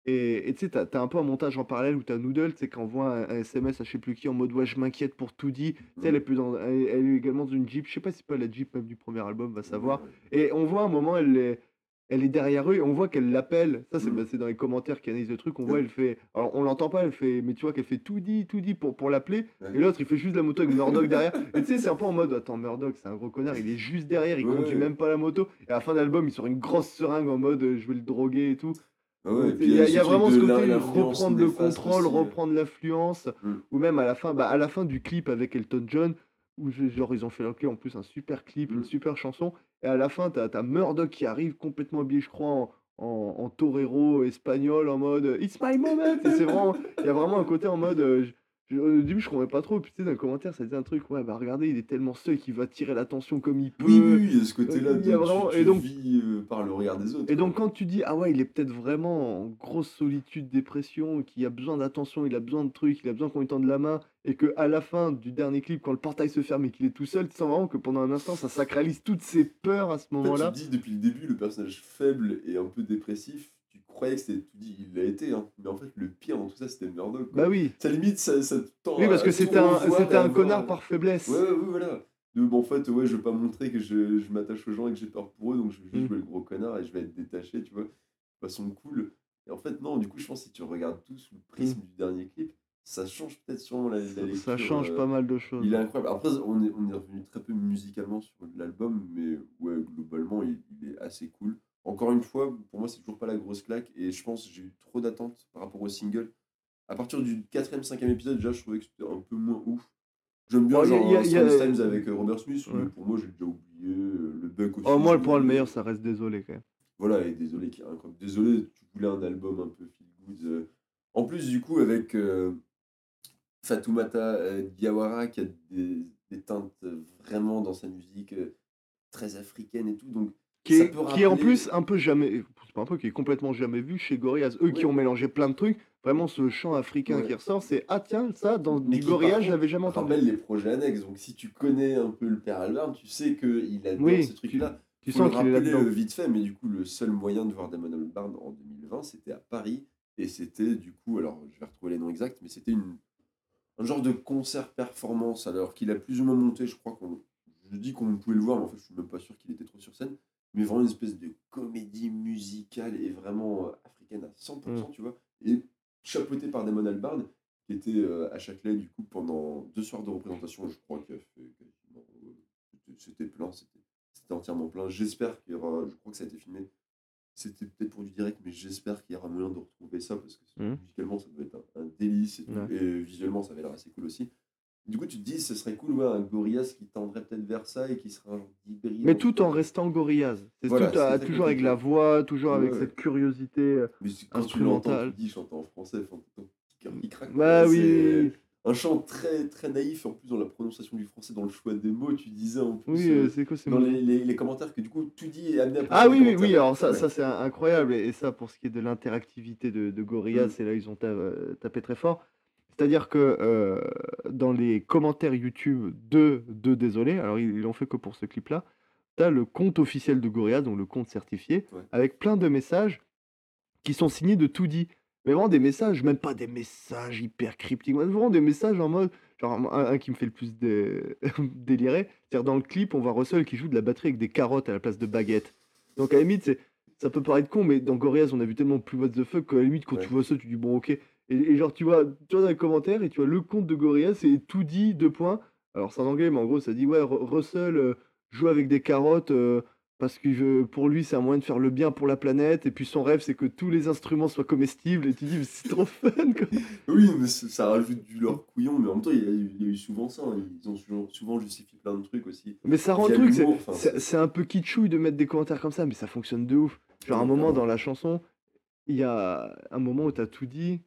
Et tu sais, tu as, un peu un montage en parallèle où tu as Noodle, tu sais, qui envoie un, un SMS à je sais plus qui en mode ouais, je m'inquiète pour Toody. Tu sais, elle est, plus dans, elle, elle est également dans une Jeep, je sais pas si c'est pas la Jeep même du premier album, va savoir. Et on voit un moment, elle est, elle est derrière eux et on voit qu'elle l'appelle. Ça, c'est bah, c'est dans les commentaires qui analysent le truc. On voit, elle fait. Alors, on l'entend pas, elle fait. Mais tu vois qu'elle fait tout dit, tout dit pour, pour l'appeler. Et l'autre, il fait juste la moto avec Murdoch derrière. Et tu sais, c'est un peu en mode Attends, Murdoch, c'est un gros connard, il est juste derrière, il conduit même pas la moto. Et à la fin de l'album, il sort une grosse seringue en mode euh, Je vais le droguer et tout. Ah ouais, il y a, y vraiment ce de côté l'influence reprendre le contrôle, aussi, euh. reprendre l'influence. Mm. Ou même à la fin, bah, à la fin du clip avec Elton John, où genre ils ont fait en plus un super clip, Mm. une super chanson. Et à la fin, t'as as Murdoch qui arrive complètement habillé, je crois, en, en, en torero espagnol, en mode It's my moment. Et c'est vraiment, il y a vraiment un côté en mode. euh, au début, je comprenais pas trop. Puis tu sais, dans les commentaires, ça disait un truc. Ouais, bah regardez, il est tellement seul qu'il va tirer l'attention comme il peut. Oui, oui, il y a ce côté-là a de vraiment- et donc- vis euh, par le regard des autres. Et donc quoi. quand tu dis ah ouais il est peut-être vraiment en grosse solitude, dépression, qu'il a besoin d'attention, il a besoin de trucs, il a besoin qu'on lui tende la main, et que à la fin du dernier clip quand le portail se ferme et qu'il est tout seul, tu sens vraiment que pendant un instant ça sacralise toutes ses peurs à ce En fait, moment-là. tu dis depuis le début, le personnage faible et un peu dépressif, tu croyais que c'était. Tu dis, il l'a été, hein. mais en fait, le pire dans tout ça, c'était Murdoch. quoi. Bah oui, Ça limite, ça, ça te tend oui parce que tout c'était un c'était un connard par faiblesse. Ouais, ouais, ouais, voilà. Bon, en fait, ouais, je veux pas montrer que je, je m'attache aux gens et que j'ai peur pour eux, donc je vais juste Mm. jouer le gros connard et je vais être détaché, tu vois, de façon cool. Et en fait, non, du coup, je pense que si tu regardes tout sous le prisme du dernier clip, ça change peut-être sûrement la, la lecture. Ça change euh, pas mal de choses. Il est incroyable. Après, on est, on est revenu très peu musicalement sur l'album, mais ouais, globalement, il, il est assez cool. Encore une fois, pour moi, c'est toujours pas la grosse claque. Et je pense que j'ai eu trop d'attentes par rapport au single. À partir du 4ème, 5ème épisode, déjà, je trouvais que c'était un peu moins ouf. J'aime bien y a- genre y a- y a- Strange Times avec euh, Robert Smith, mais Ouais. pour moi, j'ai déjà oublié. euh, Le Buck aussi. Oh, moi, pour le meilleur, ça reste désolé quand même. Voilà, et désolé, qui. Désolé, tu voulais un album un peu feel good. euh. En plus, du coup, avec euh, Fatoumata euh, Diawara, qui a des, des teintes euh, vraiment dans sa musique euh, très africaine et tout. Donc, Qui est, peut qui est en plus un peu jamais. C'est pas un peu, qui est complètement jamais vu chez Gorillaz. Eux qui ont mélangé plein de trucs. Vraiment, ce chant africain Ouais. qui ressort, c'est Ah, tiens, ça, dans Mais du Gorillaz, je l'avais jamais entendu. rappelle les projets annexes. Donc, si tu connais un peu le père Albert, tu sais qu'il adore Oui, ces trucs-là. Tu Faut sens qu'il est euh, vite fait, mais du coup, le seul moyen de voir Damon Albarn en 2020, c'était à Paris. Et c'était, du coup, alors je vais retrouver les noms exacts, mais c'était une, un genre de concert-performance, alors qu'il a plus ou moins monté, je crois qu'on. Je dis qu'on pouvait le voir, mais en fait, je suis même pas sûr qu'il était trop sur scène. Mais vraiment une espèce de comédie musicale et vraiment euh, africaine à 100%, Mm. tu vois. Et chapeauté par Damon Albarn, qui était euh, à Châtelet, du coup, pendant deux soirs de représentation, je crois qu'il a fait quasiment. euh, c'était- plein, c'était entièrement plein. J'espère qu'il y aura. Je crois que ça a été filmé. C'était peut-être pour du direct, mais j'espère qu'il y aura moyen de retrouver ça parce que Mhm. musicalement, ça doit être un, un délice et, tout. Ouais. Et visuellement, ça avait l'air assez cool aussi. Du coup, tu te dis, ce serait cool, ouais, un Gorillaz qui tendrait peut-être vers ça et qui serait un genre d'hybride. Mais tout en restant Gorillaz. C'est Voilà, tout à- toujours avec la voix, toujours avec Ouais. cette curiosité. euh. Mais c'est- quand tu l'entends, tu dis, chante en français, enfin, ton petit cœur qui craque. Bah oui, oui, Un chant très, très naïf, en plus dans la prononciation du français, dans le choix des mots, tu disais en plus. oui, euh, euh, c'est quoi dans les, les- les commentaires que du coup tout dit est amené à Ah oui, oui, oui, alors ça, ça c'est incroyable. Et, et ça, pour ce qui est de l'interactivité de, de Gorillaz, Mm. c'est là ils ont euh, tapé très fort. C'est-à-dire que euh, dans les commentaires YouTube de, de Désolé, alors ils ils l'ont fait que pour ce clip-là, tu as le compte officiel de Gorillaz, donc le compte certifié, Ouais. avec plein de messages qui sont signés de tout dit. Mais vraiment des messages, même pas des messages hyper cryptiques, mais vraiment des messages en mode, genre un, un qui me fait le plus dé- délirer, c'est-à-dire dans le clip, on voit Russell qui joue de la batterie avec des carottes à la place de baguettes. Donc à la limite, c'est, ça peut paraître con, mais dans Gorillaz, on a vu tellement plus what the fuck qu'à la limite, quand Ouais. tu vois ça, tu dis bon, ok. Et, et genre, tu vois, tu vois dans les commentaires et tu vois le compte de Gorillaz, c'est tout dit, deux points. Alors c'est en anglais, mais en gros, ça dit ouais, Ru- Russell euh, joue avec des carottes. euh, parce que je- pour lui, c'est un moyen de faire le bien pour la planète. Et puis son rêve, c'est que tous les instruments soient comestibles. Et tu dis, c'est trop fun. Quoi. Oui, mais ça rajoute du leur couillon, mais en même temps, il y a eu, il y a eu souvent ça. hein. Ils ont souvent, souvent justifié plein de trucs aussi. Mais ça rend le truc. c'est- enfin, un peu kitschouille de mettre des commentaires comme ça, mais ça fonctionne de ouf. Genre, à un moment dans la chanson, il y a un moment où tu as tout dit.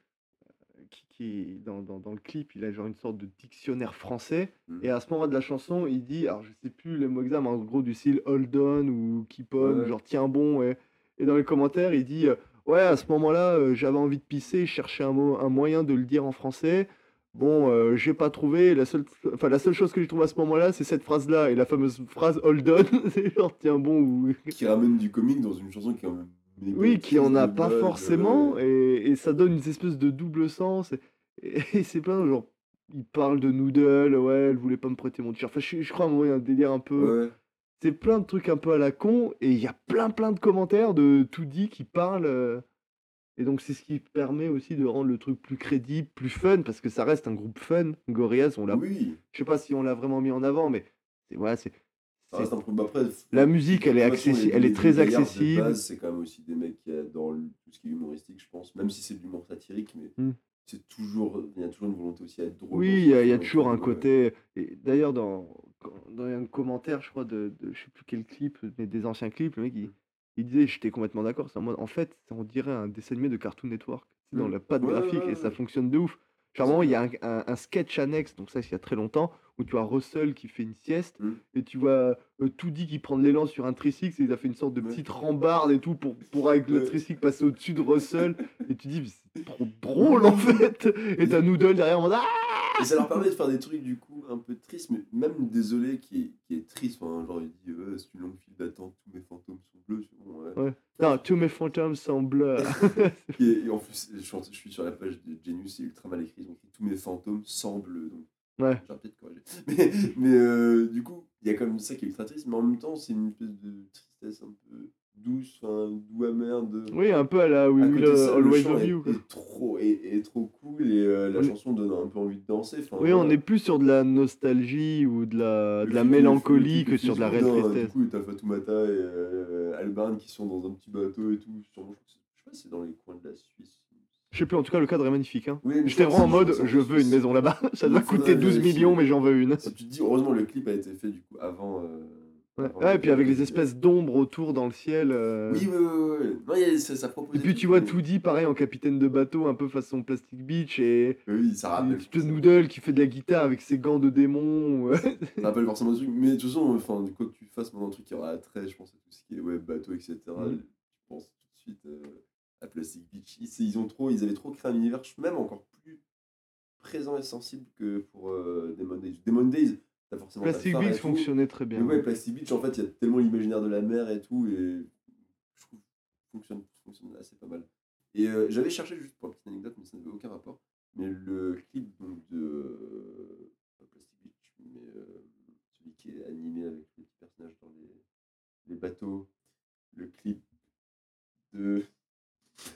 Qui, dans, dans, dans le clip, il a genre une sorte de dictionnaire français. Mhm. Et à ce moment de la chanson, il dit, alors je sais plus les mots exacts, mais en gros du style hold on ou keep on, Ouais. genre tiens bon. Et, et dans les commentaires, il dit, euh, ouais, à ce moment-là, euh, j'avais envie de pisser, je cherchais un, mot, un moyen de le dire en français. Bon, euh, j'ai pas trouvé. La seule, enfin, la seule chose que j'ai trouvé à ce moment-là, c'est cette phrase-là. Et la fameuse phrase hold on, c'est genre tiens bon. Ou... Qui ramène du comique dans une chanson qui est quand même. Oui, qui en a de pas forcément. Et, et ça donne une espèce de double sens. Et, et c'est plein, genre, il parle de Noodle, ouais, elle voulait pas me prêter mon t-shirt. Enfin, je, je crois, un moment, il y a un délire un peu. Ouais. C'est plein de trucs un peu à la con. Et il y a plein, plein de commentaires de tout dit qui parlent. euh, Et donc, c'est ce qui permet aussi de rendre le truc plus crédible, plus fun, parce que ça reste un groupe fun. Gorillaz, on l'a. Oui, Je sais pas si on l'a vraiment mis en avant, mais c'est voilà, c'est. Ça c'est- reste un peu. bah, après, La musique, elle est accessi- elle est très accessible. C'est quand même aussi des mecs qui adorent tout ce qui est humoristique, je pense. Même si c'est de l'humour satirique, mais Mm. c'est toujours. Il y a toujours une volonté aussi à être drôle. Oui, il y, a- y toujours un côté. Et d'ailleurs, dans, dans un commentaire, je crois, de, de je sais plus quel clip, mais des anciens clips, le mec, il, il disait J'étais complètement d'accord. En fait, on dirait un dessin animé de Cartoon Network. C'est dans Mm. la patte Ouais, graphique ouais, et ça fonctionne de ouf. Moment, il y a un, un- un sketch annexe, donc ça, c'est il y a très longtemps, où tu vois Russell qui fait une sieste Mm. et tu vois euh, Toody qui prend de l'élan sur un tricycle et il a fait une sorte de petite rambarde et tout pour, pour avec le tricycle passer au-dessus de Russell. et tu dis Mais C'est trop drôle en fait Et t'as Noodle derrière en mode Ah Et ça leur permet de faire des trucs du coup un peu tristes, mais même désolé qui est, qui est triste. Enfin, genre il dit euh, c'est une longue file d'attente, tous mes fantômes sont bleus. Bon, ouais. Ouais. Non, tous mes fantômes sont bleus. Et, et en plus, je, suis en- je suis sur la page de Genius, c'est ultra mal écrit, donc tous mes fantômes semblent. Donc, Ouais. Corrigé. Mais, mais euh, du coup, il y a comme ça qui est ultra triste, mais en même temps, c'est une espèce de tristesse un peu douce, enfin, doux amer de. Oui, un peu à la We Will le Always Love You. est trop, est, est trop cool et euh, la chanson donne un peu envie de danser. enfin, Oui, on est plus sur de la nostalgie ou de la, de la mélancolie que sur de la réelle tristesse. Du coup, t'as Fatoumata et euh, Albarn qui sont dans un petit bateau et tout. Sûrement, je sais pas si c'est dans les coins de la Suisse. Je sais plus, en tout cas, le cadre est magnifique. Hein. Oui, J'étais vraiment en mode, je veux une maison là-bas. Ça doit coûter 12 vérifier. millions, mais j'en veux une. Si tu te dis, heureusement, le clip a été fait du coup avant. euh, Ouais, avant Ouais, le- et puis avec les espèces d'ombres autour dans le ciel. euh, Oui, oui, oui, oui. Non, il a- ça, ça propose Et puis tu vois tout dit pareil en capitaine de bateau, un peu façon Plastic Beach et Oui, ça rappelle. et ce Noodle qui fait de la guitare avec ses gants de démon. ouais. Ça rappelle forcément des trucs. Mais de toute façon, enfin, quoi que tu fasses maintenant un truc qui aura attrait, je pense à tout ce qui est ouais, bateau, etc. Mhm. Je pense tout de suite euh, à Plastic Beach. Ils, ils ont trop, ils avaient trop créé un univers, même encore plus présent et sensible que pour euh, Demon Days. Demon Days, t'as forcément. Plastic Beach fonctionnait très bien. Mais ouais, Plastic Beach, en fait, il y a tellement l'imaginaire de la mer et tout, et je trouve que fonctionne, fonctionne assez pas mal. Et euh, j'avais cherché juste pour une petite anecdote, mais ça n'avait aucun rapport. Mais le clip donc, de. euh, pas Plastic Beach, mais euh, celui qui est animé avec les petits personnages dans les, les bateaux. Le clip de.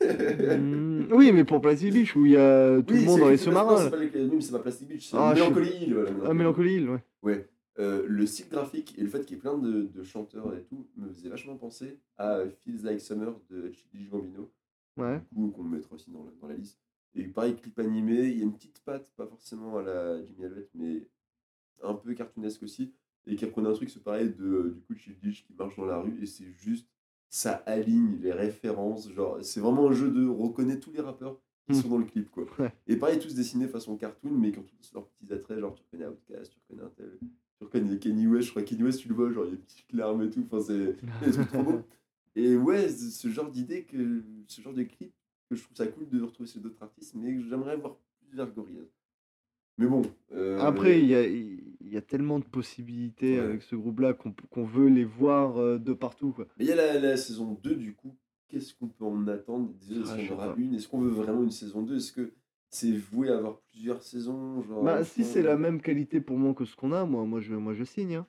Mm, oui, mais pour Plastic Beach où il y a tout Oui, le monde dans les de- non, sous-marins. c'est pas les- oui, mais c'est pas Plastic Beach, c'est Ah, Mélancolie Hill. voilà, Ah, Mélancolie Hill, ouais. Ouais. Euh, le style graphique et le fait qu'il y ait plein de, de chanteurs et tout me faisait vachement penser à Feels Like Summer de Chili Gambino, Ouais. du coup qu'on mettra aussi dans la, dans la liste. Et pareil, clip animé, il y a une petite patte, pas forcément à la Jimmy Halvet, mais un peu cartoonesque aussi, et qui apprenait un truc, c'est pareil, de, du coup Chili qui marche dans la rue, et c'est juste, ça aligne les références, genre, c'est vraiment un jeu de reconnaître tous les rappeurs qui Hmm. sont dans le clip, quoi. Ouais. Et pareil, tous dessinés façon cartoon, mais qui ont tous leurs petits attraits, genre tu reconnais Outkast, tu reconnais un tel, tu reconnais Kenny West, je crois Kenny West, tu le vois, genre il y a des petites larmes et tout, enfin c'est des trucs trop beaux. Et ouais, ce ce genre d'idée, que ce genre de clip, que je trouve ça cool de retrouver chez d'autres artistes, mais que j'aimerais voir plus vers Gorillaz. Mais bon. euh, Après, il y a, il y a tellement de possibilités Ouais. avec ce groupe-là qu'on qu'on veut les voir euh, de partout. Quoi. Mais il y a la, la saison 2, du coup, qu'est-ce qu'on peut en attendre? Déjà, est-ce Ah, en aura une Est-ce qu'on veut vraiment une saison 2 Est-ce que c'est voué à avoir plusieurs saisons genre, Bah, si c'est la même qualité pour moi que ce qu'on a, moi, moi, je, moi je signe. hein.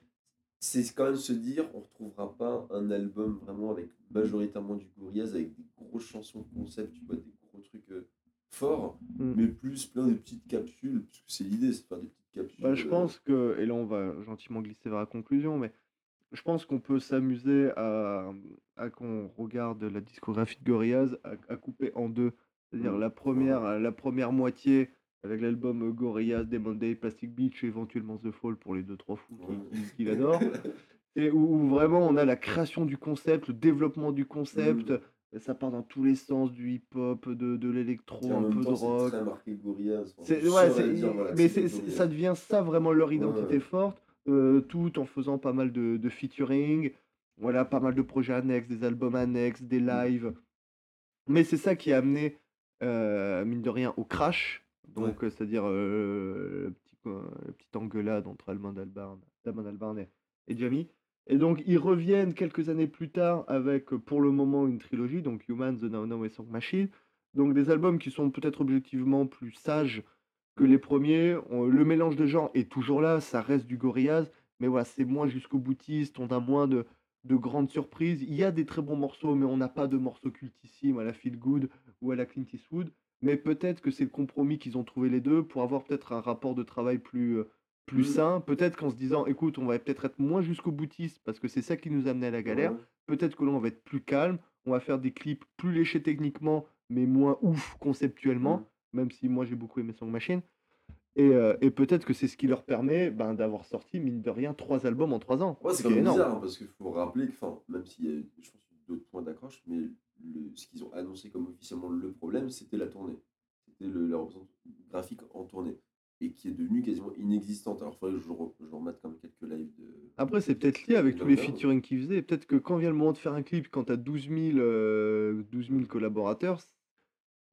c'est quand même se dire on retrouvera pas un album vraiment avec majoritairement du Gorillaz avec des grosses chansons concept tu vois des gros trucs euh, forts Mm. mais plus plein de petites capsules parce que c'est l'idée c'est de faire des petites Bah, je pense que, et là on va gentiment glisser vers la conclusion, mais je pense qu'on peut s'amuser à, à qu'on regarde la discographie de Gorillaz à, à couper en deux. C'est-à-dire Mm. la, première, la première moitié avec l'album Gorillaz, Demon Day, Plastic Beach, et éventuellement The Fall pour les deux trois fous qui, Ouais. qui- qui l'adorent. Et où, où vraiment on a la création du concept, le développement du concept. Mm. Ça part dans tous les sens, du hip-hop, de, de l'électro, un peu de temps, rock. marqué Gorillaz C'est- ouais, voilà, mais ça devient ça vraiment leur identité ouais. forte, euh, tout en faisant pas mal de, de featuring, voilà, pas mal de projets annexes, des albums annexes, des lives. Mais c'est ça qui a amené, euh, mine de rien, au crash, donc c'est-à-dire euh, le petit, la petite engueulade entre Alban Albarn, Albarn et Jamie. Et donc ils reviennent quelques années plus tard avec pour le moment une trilogie, donc Human, The Now Now et Song Machine. Donc des albums qui sont peut-être objectivement plus sages que les premiers. Le mélange de genres est toujours là, ça reste du Gorillaz, mais voilà, c'est moins jusqu'au boutiste, on a moins de, de grandes surprises. Il y a des très bons morceaux, mais on n'a pas de morceaux cultissimes à la Feel Good ou à la Clint Eastwood. Mais peut-être que c'est le compromis qu'ils ont trouvé les deux pour avoir peut-être un rapport de travail plus, euh, plus Mhm. sain. Peut-être qu'en se disant, écoute, on va peut-être être moins jusqu'au boutiste parce que c'est ça qui nous a amené à la galère. Ouais. Peut-être que là, on va être plus calme, on va faire des clips plus léchés techniquement, mais moins ouf conceptuellement, même si moi j'ai beaucoup aimé Song Machine. Et, euh, et peut-être que c'est ce qui leur permet ben, d'avoir sorti, mine de rien, trois albums en trois ans. Ouais, c'est qui quand est même énorme. bizarre, hein, parce qu'il faut rappeler que, même s'il y a, je pense, d'autres points d'accroche, mais le, ce qu'ils ont annoncé comme officiellement le problème, c'était la tournée. C'était le- la représentation graphique en tournée. Et qui est devenue quasiment inexistante. Alors, il faudrait que je, re- je remette quand même quelques lives de. Après, c'est peut-être lié avec tous les featuring qu'ils faisaient. Peut-être que quand vient le moment de faire un clip, quand tu as 12 000, euh, 12 000 collaborateurs,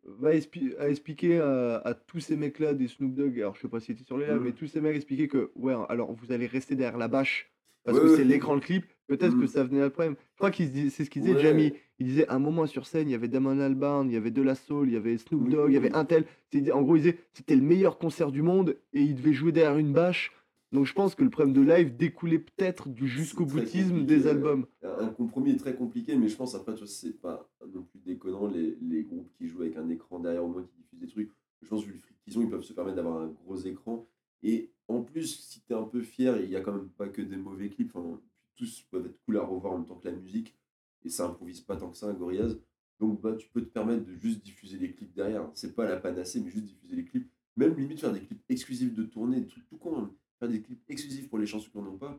va à expliquer à, à tous ces mecs-là, des Snoop Dogg, alors je sais pas si c'était sur les lives, Mhm. mais tous ces mecs expliquer que, ouais, alors vous allez rester derrière la bâche parce Ouais, que ouais. c'est l'écran le clip. Peut-être que Mhm. ça venait à problème. Je crois qu'il c'est ce qu'il disait, Ouais. Jamie. Il disait, un moment sur scène, il y avait Damon Albarn, il y avait De La Soul, il y avait Snoop Oui, Dogg, il y oui, avait oui. un tel. C'est- En gros, il disait, c'était le meilleur concert du monde et il devait jouer derrière une bâche. Donc je pense que le problème de live découlait peut-être du jusqu'au très boutisme compliqué, des ouais. albums. Un, un compromis est très compliqué, mais je pense après, tu vois, c'est pas non plus déconnant les, les groupes qui jouent avec un écran derrière au moins qui diffusent des trucs. Je pense que vu le fric qu'ils ont, ils peuvent se permettre d'avoir un gros écran. Et en plus, si t'es un peu fier, il y a quand même pas que des mauvais clips, enfin, tous peuvent être cool à revoir en même temps que la musique, et ça improvise pas tant que ça, Gorillaz. Donc bah, tu peux te permettre de juste diffuser les clips derrière. C'est pas la panacée, mais juste diffuser les clips. Même limite faire des clips exclusifs de tournée, des trucs tout con. hein. Faire des clips exclusifs pour les chansons qu'on n'a pas.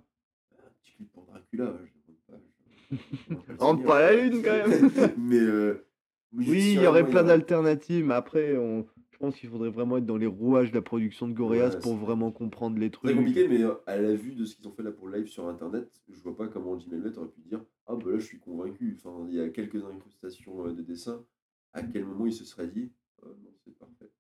Un petit clip pour Dracula, je ne pas. je- Rentre pas la lune quand même. mais euh, Oui, il y aurait plein d'alternatives, mais après, on... je pense qu'il faudrait vraiment être dans les rouages de la production de Ouais, pour c'est- vraiment comprendre les trucs. compliqué, mais euh, à la vue de ce qu'ils ont fait là pour le live sur internet, je vois pas comment Jim Elliott aurait pu dire Ah bah là je suis convaincu. Enfin, il y a quelques incrustations euh, de dessin. À quel moment il se serait dit Euh, Non, c'est parfait.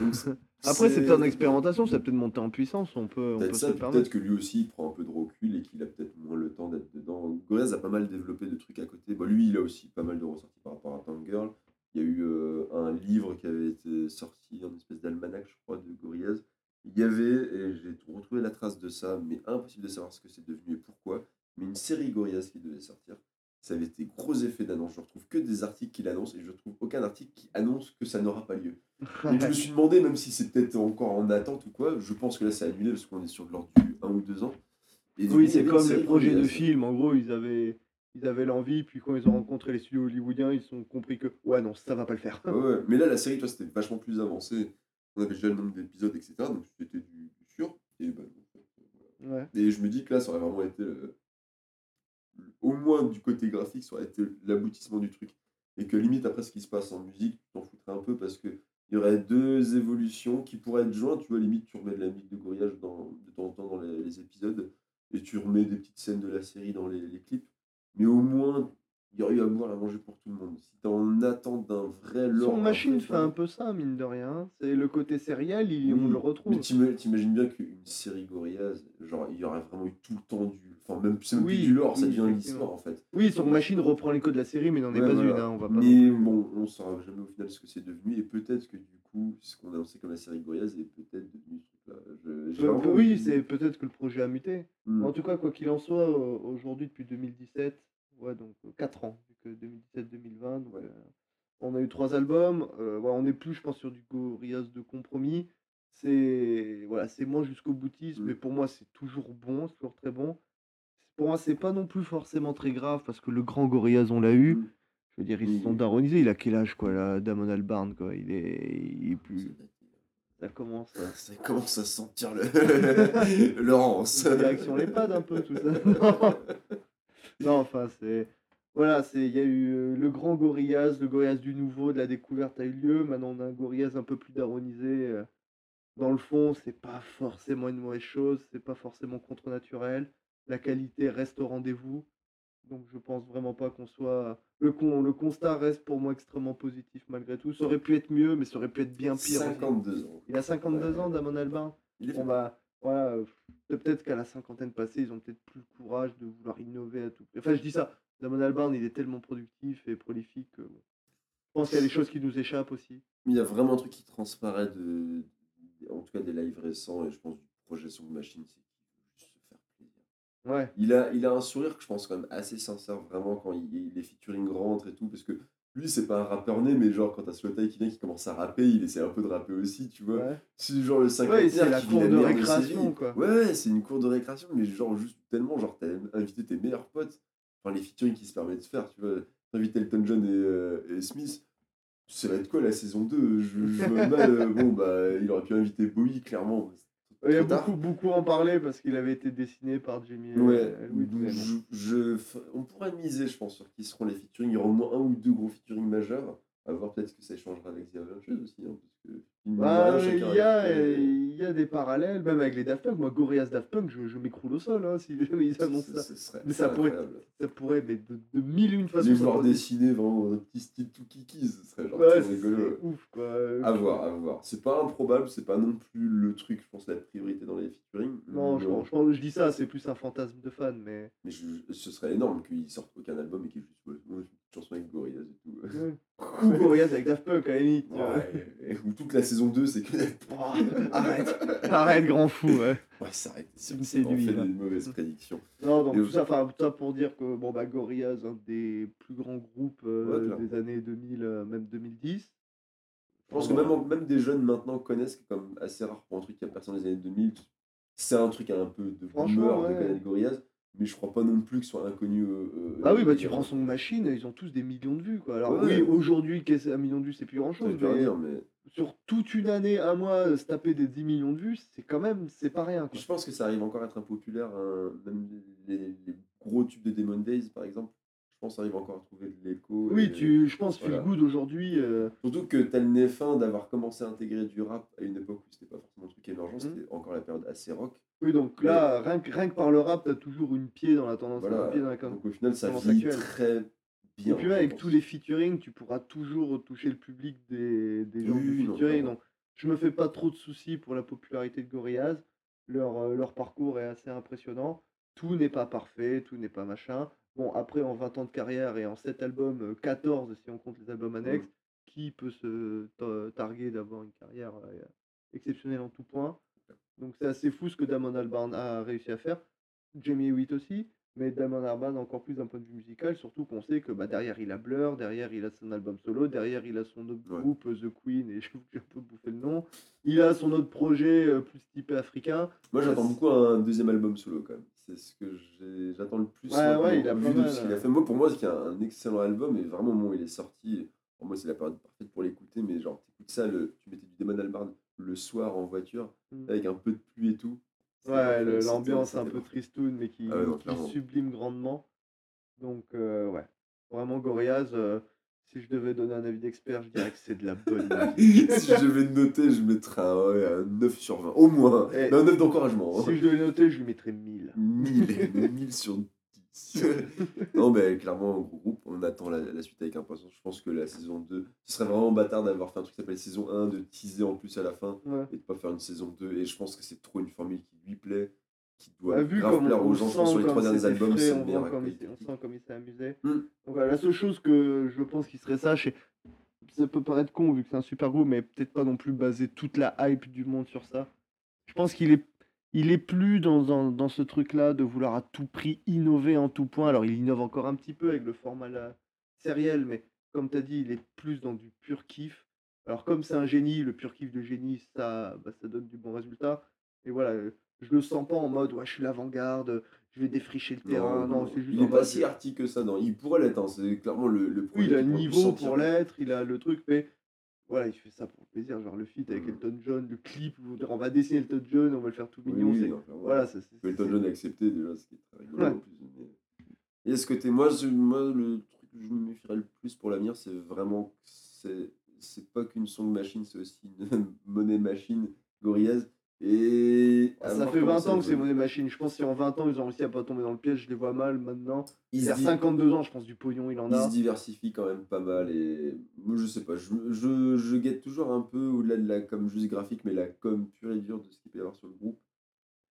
Donc, c'est- Après, c'est peut-être en expérimentation, ça peut peut-être monter en puissance, on peut, on peut Peut-être se que lui aussi il prend un peu de recul et qu'il a peut-être moins le temps d'être dedans. Gorillaz a pas mal développé de trucs à côté. Bon, lui, il a aussi pas mal de ressorties par rapport à Tank Girl. Il y a eu euh, un livre qui avait été sorti, une espèce d'almanach, je crois, de Gorillaz. Il y avait, et j'ai retrouvé la trace de ça, mais impossible de savoir ce que c'est devenu et pourquoi, mais une série Gorillaz qui devait sortir. Ça avait été gros effet d'annonce. Je retrouve que des articles qui l'annoncent et je trouve aucun article qui annonce que ça n'aura pas lieu. Je me suis demandé, même si c'est peut-être encore en attente ou quoi, je pense que là c'est annulé parce qu'on est sur l'ordre du 1 ou 2 ans. Et Oui, c'est comme les série projets de films. En gros, ils avaient, ils avaient l'envie, puis quand ils ont rencontré les studios hollywoodiens, ils ont compris que ouais, non, ça va pas le faire. Ouais, ouais. Mais là, la série, toi, c'était vachement plus avancé. On avait déjà le nombre d'épisodes, etc. Donc c'était du, du sûr. Et, bah, euh. Ouais. et je me dis que là, ça aurait vraiment été, le- le- au moins du côté graphique, ça aurait été l'aboutissement du truc. Et que limite, après ce qui se passe en musique, tu t'en foutrais un peu parce que il y aurait deux évolutions qui pourraient être jointes. Tu vois, limite, tu remets de la musique de Gorillaz dans, de temps en temps dans les, les épisodes et tu remets des petites scènes de la série dans les, les clips. Mais au moins, il y aurait eu à boire à manger pour tout le monde. Si t'es en attente d'un vrai lore. Son machine fait un peu ça, mine de rien. C'est le côté sériel, il, Oui, on le Mais retrouve. t'ima- t'imagines bien qu'une série Gorillaz, genre, il y aurait vraiment eu tout le temps du. Enfin, même, c'est même Oui, plus du lore, ça devient effectivement. l'histoire en fait. Oui, son machine reprend les codes de la série, mais n'en est pas voilà. une. hein, on va pas Mais bon, on saura jamais au final ce que c'est devenu, et peut-être que du coup, ce qu'on a annoncé comme la série Gorillaz est peut-être devenu. Je- oui, c'est peut-être que le projet a muté. Hmm. En tout cas, quoi qu'il en soit, aujourd'hui, depuis 2017, ouais, donc 4 ans, vu que 2017-2020, donc, Ouais. euh, on a eu trois albums. euh, voilà, on n'est plus, je pense, sur du Gorillaz de compromis. C'est voilà, c'est moins jusqu'au boutisme, Mm. mais pour moi, c'est toujours bon, c'est toujours très bon. Pour moi, c'est pas non plus forcément très grave parce que le grand Gorillaz, on l'a eu. Mm. Je veux dire, ils Oui, se sont daronisés. Il a quel âge, quoi, là, Damon Albarn, quoi? Il est, il est plus. Ça commence. à- Ça commence à sentir le. Laurence. Direction l'EHPAD un peu tout ça. Non, enfin c'est voilà, c'est il y a eu euh, le grand Gorillaz, le Gorillaz du nouveau, de la découverte a eu lieu. Maintenant on a un Gorillaz un peu plus daronisé. euh. Dans le fond, c'est pas forcément une mauvaise chose, c'est pas forcément contre-naturel. La qualité reste au rendez-vous. Donc je pense vraiment pas qu'on soit le con le constat reste pour moi extrêmement positif malgré tout. Ça aurait pu être mieux, mais ça aurait pu être bien pire. aussi. 52 ans. Il a 52 Ouais. ans, Damon Albarn. Il est On va, voilà, euh, peut-être qu'à la cinquantaine passée, ils ont peut-être plus le courage de vouloir innover à tout. prix. Enfin, je dis ça, Damon Albarn, il est tellement productif et prolifique que bon. je pense qu'il y a des choses qui nous échappent aussi. Il y a vraiment un truc qui transparaît de, en tout cas des lives récents et je pense du projet Song Machine, c'est juste se faire plaisir. Ouais, Il a, il a un sourire que je pense quand même assez sincère vraiment quand il, les featuring rentrent et tout parce que lui c'est pas un rappeur né mais genre quand t'as Slotai qui vient qui commence à rapper il essaie un peu de rapper aussi tu vois. ouais. C'est genre le 5 Ouais, c'est la cour de récréation, quoi. Ouais, ouais, c'est une cour de récréation, mais genre juste tellement, genre t'as invité tes meilleurs potes, enfin les featuring qui se permettent de faire, tu vois, t'as invité Elton John et, euh, et Smith, ça va être quoi la saison 2 Je, je mal, euh, bon bah il aurait pu inviter Bowie clairement. Il y a beaucoup, beaucoup en parler parce qu'il avait été dessiné par Jimmy Ouais, Louis je, on pourrait miser, je pense, sur qui seront les featuring. Il y aura au moins un ou deux gros featuring majeurs. À voir peut-être ce que ça changera avec The Avengers aussi. Hein, parce que, Bah, il y, a, euh, y a des parallèles, même avec les Daft Punk. Moi, Gorillaz Daft Punk, je, je m'écroule au sol hein, si jamais ils annoncent ça. Mais ça pourrait-. Ça pourrait, mais de, de mille et une façons. Les voir dessiner vraiment un petit style tout kiki, ce serait genre Ouais, rigolo. ouf quoi. À voir, à voir. C'est pas improbable, c'est pas non plus le truc, je pense, la priorité dans les featuring. Non, je, pense- je, dis ça, c'est plus un fantasme de fan, mais. Mais je- ce serait énorme qu'ils sortent aucun album et qu'ils juste chanson avec Gorillaz et tout. Ou Gorillaz avec Daft Punk à la limite. Ouais, Ou toute la saison 2, c'est que. Oh, arrête, arrête, grand fou. Ouais. Ouais, ça arrête. C'est fait là. des mauvaises prédictions. Non, donc Et tout ça, enfin, tout ça pour dire que bon, bah, Gorillaz, un des plus grands groupes euh, des années 2000, euh, même 2010. Je pense que même, même des jeunes maintenant connaissent, c'est comme assez rare pour un truc qui a percé dans les années 2000. C'est un truc un peu de boomer de connaître Gorillaz, mais je crois pas non plus que ce soit inconnu. euh, euh, Ah oui, bah tu prends son machine, ils ont tous des millions de vues, quoi. Alors Ouais. oui, aujourd'hui, un million de vues, c'est plus grand chose, rien mais sur toute une année, un mois, euh, se taper des 10 millions de vues, c'est quand même, c'est pas rien, quoi. je pense que ça arrive encore à être impopulaire. hein, même les, les gros tubes de Demon Days, par exemple, je pense arrive encore à trouver de l'écho. Oui, et- tu, je pense, voilà. Feel Good aujourd'hui, euh, Surtout que t'as le nez fin d'avoir commencé à intégrer du rap à une époque où c'était pas forcément un truc émergent, Mhm. c'était encore la période assez rock. Oui, donc là, rien que, rien que par le rap, t'as toujours une pied dans la tendance, Voilà. pied dans la Donc au final, ça vit actuelle. très Et bien. puis même, je avec pense. tous les featuring, tu pourras toujours toucher le public des, des gens Oui, du non, featuring. Donc, je me fais pas trop de soucis pour la popularité de Gorillaz. Leur, euh, leur parcours est assez impressionnant. Tout n'est pas parfait, tout n'est pas machin. Bon, après, en 20 ans de carrière et en 7 albums, euh, 14 si on compte les albums annexes, qui peut se ta- targuer d'avoir une carrière euh, exceptionnelle en tout point? Donc, c'est assez fou ce que Damon Albarn a réussi à faire. Jamie Hewitt aussi. Mais Damon Albarn encore plus d'un point de vue musical, surtout qu'on sait que bah, derrière il a Blur, derrière il a son album solo, derrière il a son autre Ouais. groupe euh, The Queen, et je vous j'ai un peu bouffé le nom. Il a son autre projet euh, plus typé africain. Moi, j'attends Ouais, beaucoup un deuxième album solo quand même. C'est ce que j'ai- j'attends le plus. Ouais, ouais, il a vu de ce qu'il a euh. fait. Moi, pour moi, c'est un excellent album et vraiment, où il est sorti, pour moi, c'est la période parfaite pour l'écouter. Mais genre, t'écoutes ça, le, tu mettais du Damon Albarn le soir en voiture Mm. avec un peu de pluie et tout. Ouais, l'ambiance un peu tristoun, mais qui, Ah ouais, non, qui clairement. sublime grandement. Donc, euh, ouais, vraiment Gorillaz, euh, si je devais donner un avis d'expert, je dirais que c'est de la bonne musique. si je devais noter, je mettrais un, ouais, un 9 sur 20, au moins. Un 9 d'encouragement. hein. Si je devais noter, je lui mettrais 1000. 1000, 1000 sur 10. non, mais clairement, gros groupe, on attend la, la suite avec impatience. Je pense que la saison 2, ce serait vraiment bâtard d'avoir fait un truc qui s'appelle saison 1, de teaser en plus à la fin Ouais. et de pas faire une saison 2. Et je pense que c'est trop une formule qui lui plaît, qui doit Bah, vu grave comme plaire aux gens. Je sent pense sur les trois derniers albums, c'est on, le meilleur comme il, on sent comme il s'est amusé. Mm. Donc voilà, la seule chose que je pense qui serait ça, c'est ça peut paraître con vu que c'est un super groupe, mais peut-être pas non plus baser toute la hype du monde sur ça. Je pense qu'il est, il est plus dans, dans, dans ce truc-là de vouloir à tout prix innover en tout point. Alors il innove encore un petit peu avec le format là, sériel, mais comme tu as dit, il est plus dans du pur kiff. Alors comme c'est un génie, le pur kiff de génie, ça, bah, ça donne du bon résultat. Et voilà, je le sens pas en mode ouais, je suis l'avant-garde, je vais défricher le terrain. Non, c'est juste il en est pas si arty que ça, non. Il pourrait l'être, hein. c'est clairement le, le oui, il a le niveau pour l'être, il a le truc, mais voilà, il fait ça pour le plaisir. Genre le feat avec Mhm. Elton John, le clip, où on va dessiner Elton John, on va le faire tout mignon. oui, clairement. voilà, ça, Elton John a accepté déjà, ce qui est très rigolo Ouais. en plus. Mais... Et ce côté, moi, je- moi, le truc que je me méfierais le plus pour l'avenir, c'est vraiment que c'est c'est pas qu'une song machine, c'est aussi une monnaie machine, Gorillaz. Et à Ça fait comment 20 ça ans que c'est monnaie machine. Je pense que si en 20 ans ils ont réussi à pas tomber dans le piège, je les vois mal maintenant. Ils Il a se di- 52 ans, je pense, du pognon, il en a. se diversifient quand même pas mal et moi je sais pas, je, je, je guette toujours un peu au-delà de la com juste graphique, mais la com pure et dure de ce qu'il peut y avoir sur le groupe.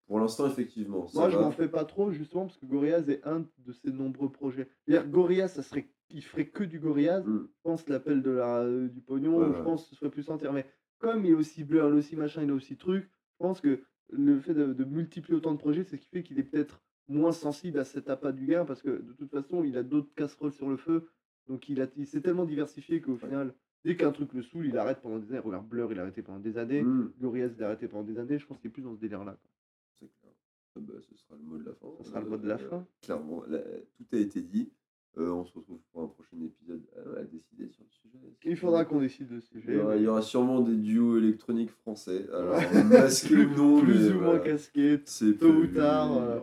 Pour l'instant, effectivement, Moi, je m'en fais pas trop, justement, parce que Gorillaz est un de ses nombreux projets. C'est-à-dire, Gorillaz, ça serait... il ferait que du Gorillaz. Mm. Je pense l'appel de la... euh, du pognon, Ouais, je ouais. pense que ce serait plus entier. Mais comme il est aussi bleu, il est aussi machin, il est aussi truc, pense que le fait de, de multiplier autant de projets, c'est ce qui fait qu'il est peut-être moins sensible à cet appât du gain, parce que de toute façon, il a d'autres casseroles sur le feu. Donc, il, a... il s'est tellement diversifié qu'au final, dès qu'un truc le saoule, il arrête pendant des années. Regarde, Blur, il a arrêté pendant des années. Mm. Gorillaz, il a arrêté pendant des années. Je pense qu'il est plus dans ce délire-là. quoi. C'est clair. Ah bah, ce sera le mot de la fin. Ce sera le mot de la Euh, fin. Clairement, là, tout a été dit. Euh, on se retrouve pour un prochain épisode à, à décider sur le sujet. Il faudra qu'on décide le Il sujet. y, aura, mais il y aura sûrement des duos électroniques français. Alors, masqués ou non, plus mais ou moins casqué. C'est tôt ou tard, euh,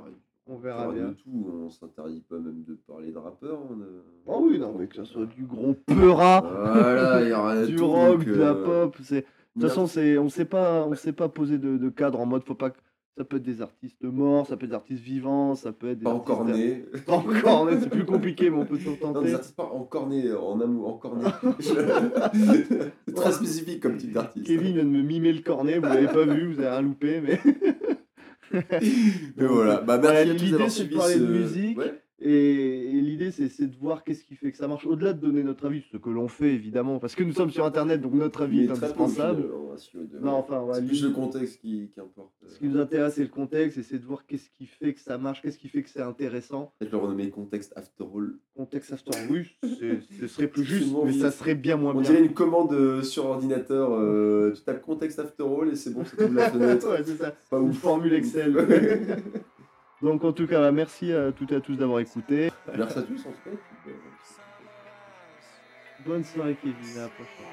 On verra bien. de tout. On s'interdit pas même de parler de rappeurs. on a- Ah oui, non, mais que ce soit du gros peura, Voilà, il y aura du rock, donc, de la euh, pop. De toute façon, on sait pas, on sait pas poser de, de cadre en mode faut pas. que- Ça peut être des artistes morts, ça peut être des artistes vivants, ça peut être des pas artistes- encore né. Pas encore c'est plus compliqué, mais on peut toujours Non, des tenter. artistes pas encore nés, en amour, encore nés. C'est très spécifique comme type d'artiste. Kevin vient de me mimer le cornet, vous l'avez pas vu, vous avez rien loupé, mais. Mais voilà, bah, merci à tous l'idée, c'est de parler de musique. Ouais. Et, et l'idée, c'est de voir qu'est-ce qui fait que ça marche. Au-delà de donner notre avis, ce que l'on fait évidemment, parce que nous sommes sur Internet, donc notre avis est indispensable. de- Non, enfin, ouais, c'est plus le contexte qui, qui importe. Ce qui nous intéresse, c'est le contexte, et c'est de voir qu'est-ce qui fait que ça marche, qu'est-ce qui fait que c'est intéressant. Peut-être le renommer contexte after all. Contexte after oui, c'est- ce serait plus juste, mais oui. ça serait bien moins On bien. dirait une commande euh, sur ordinateur. euh, tu tapes contexte after all et c'est bon, c'est tout la fenêtre. Ouais, c'est ça. Pas Ou formule Excel. Donc en tout cas, bah, merci à toutes et à tous d'avoir écouté. Merci à tous, on fait. Bonne soirée Kevin, à la prochaine.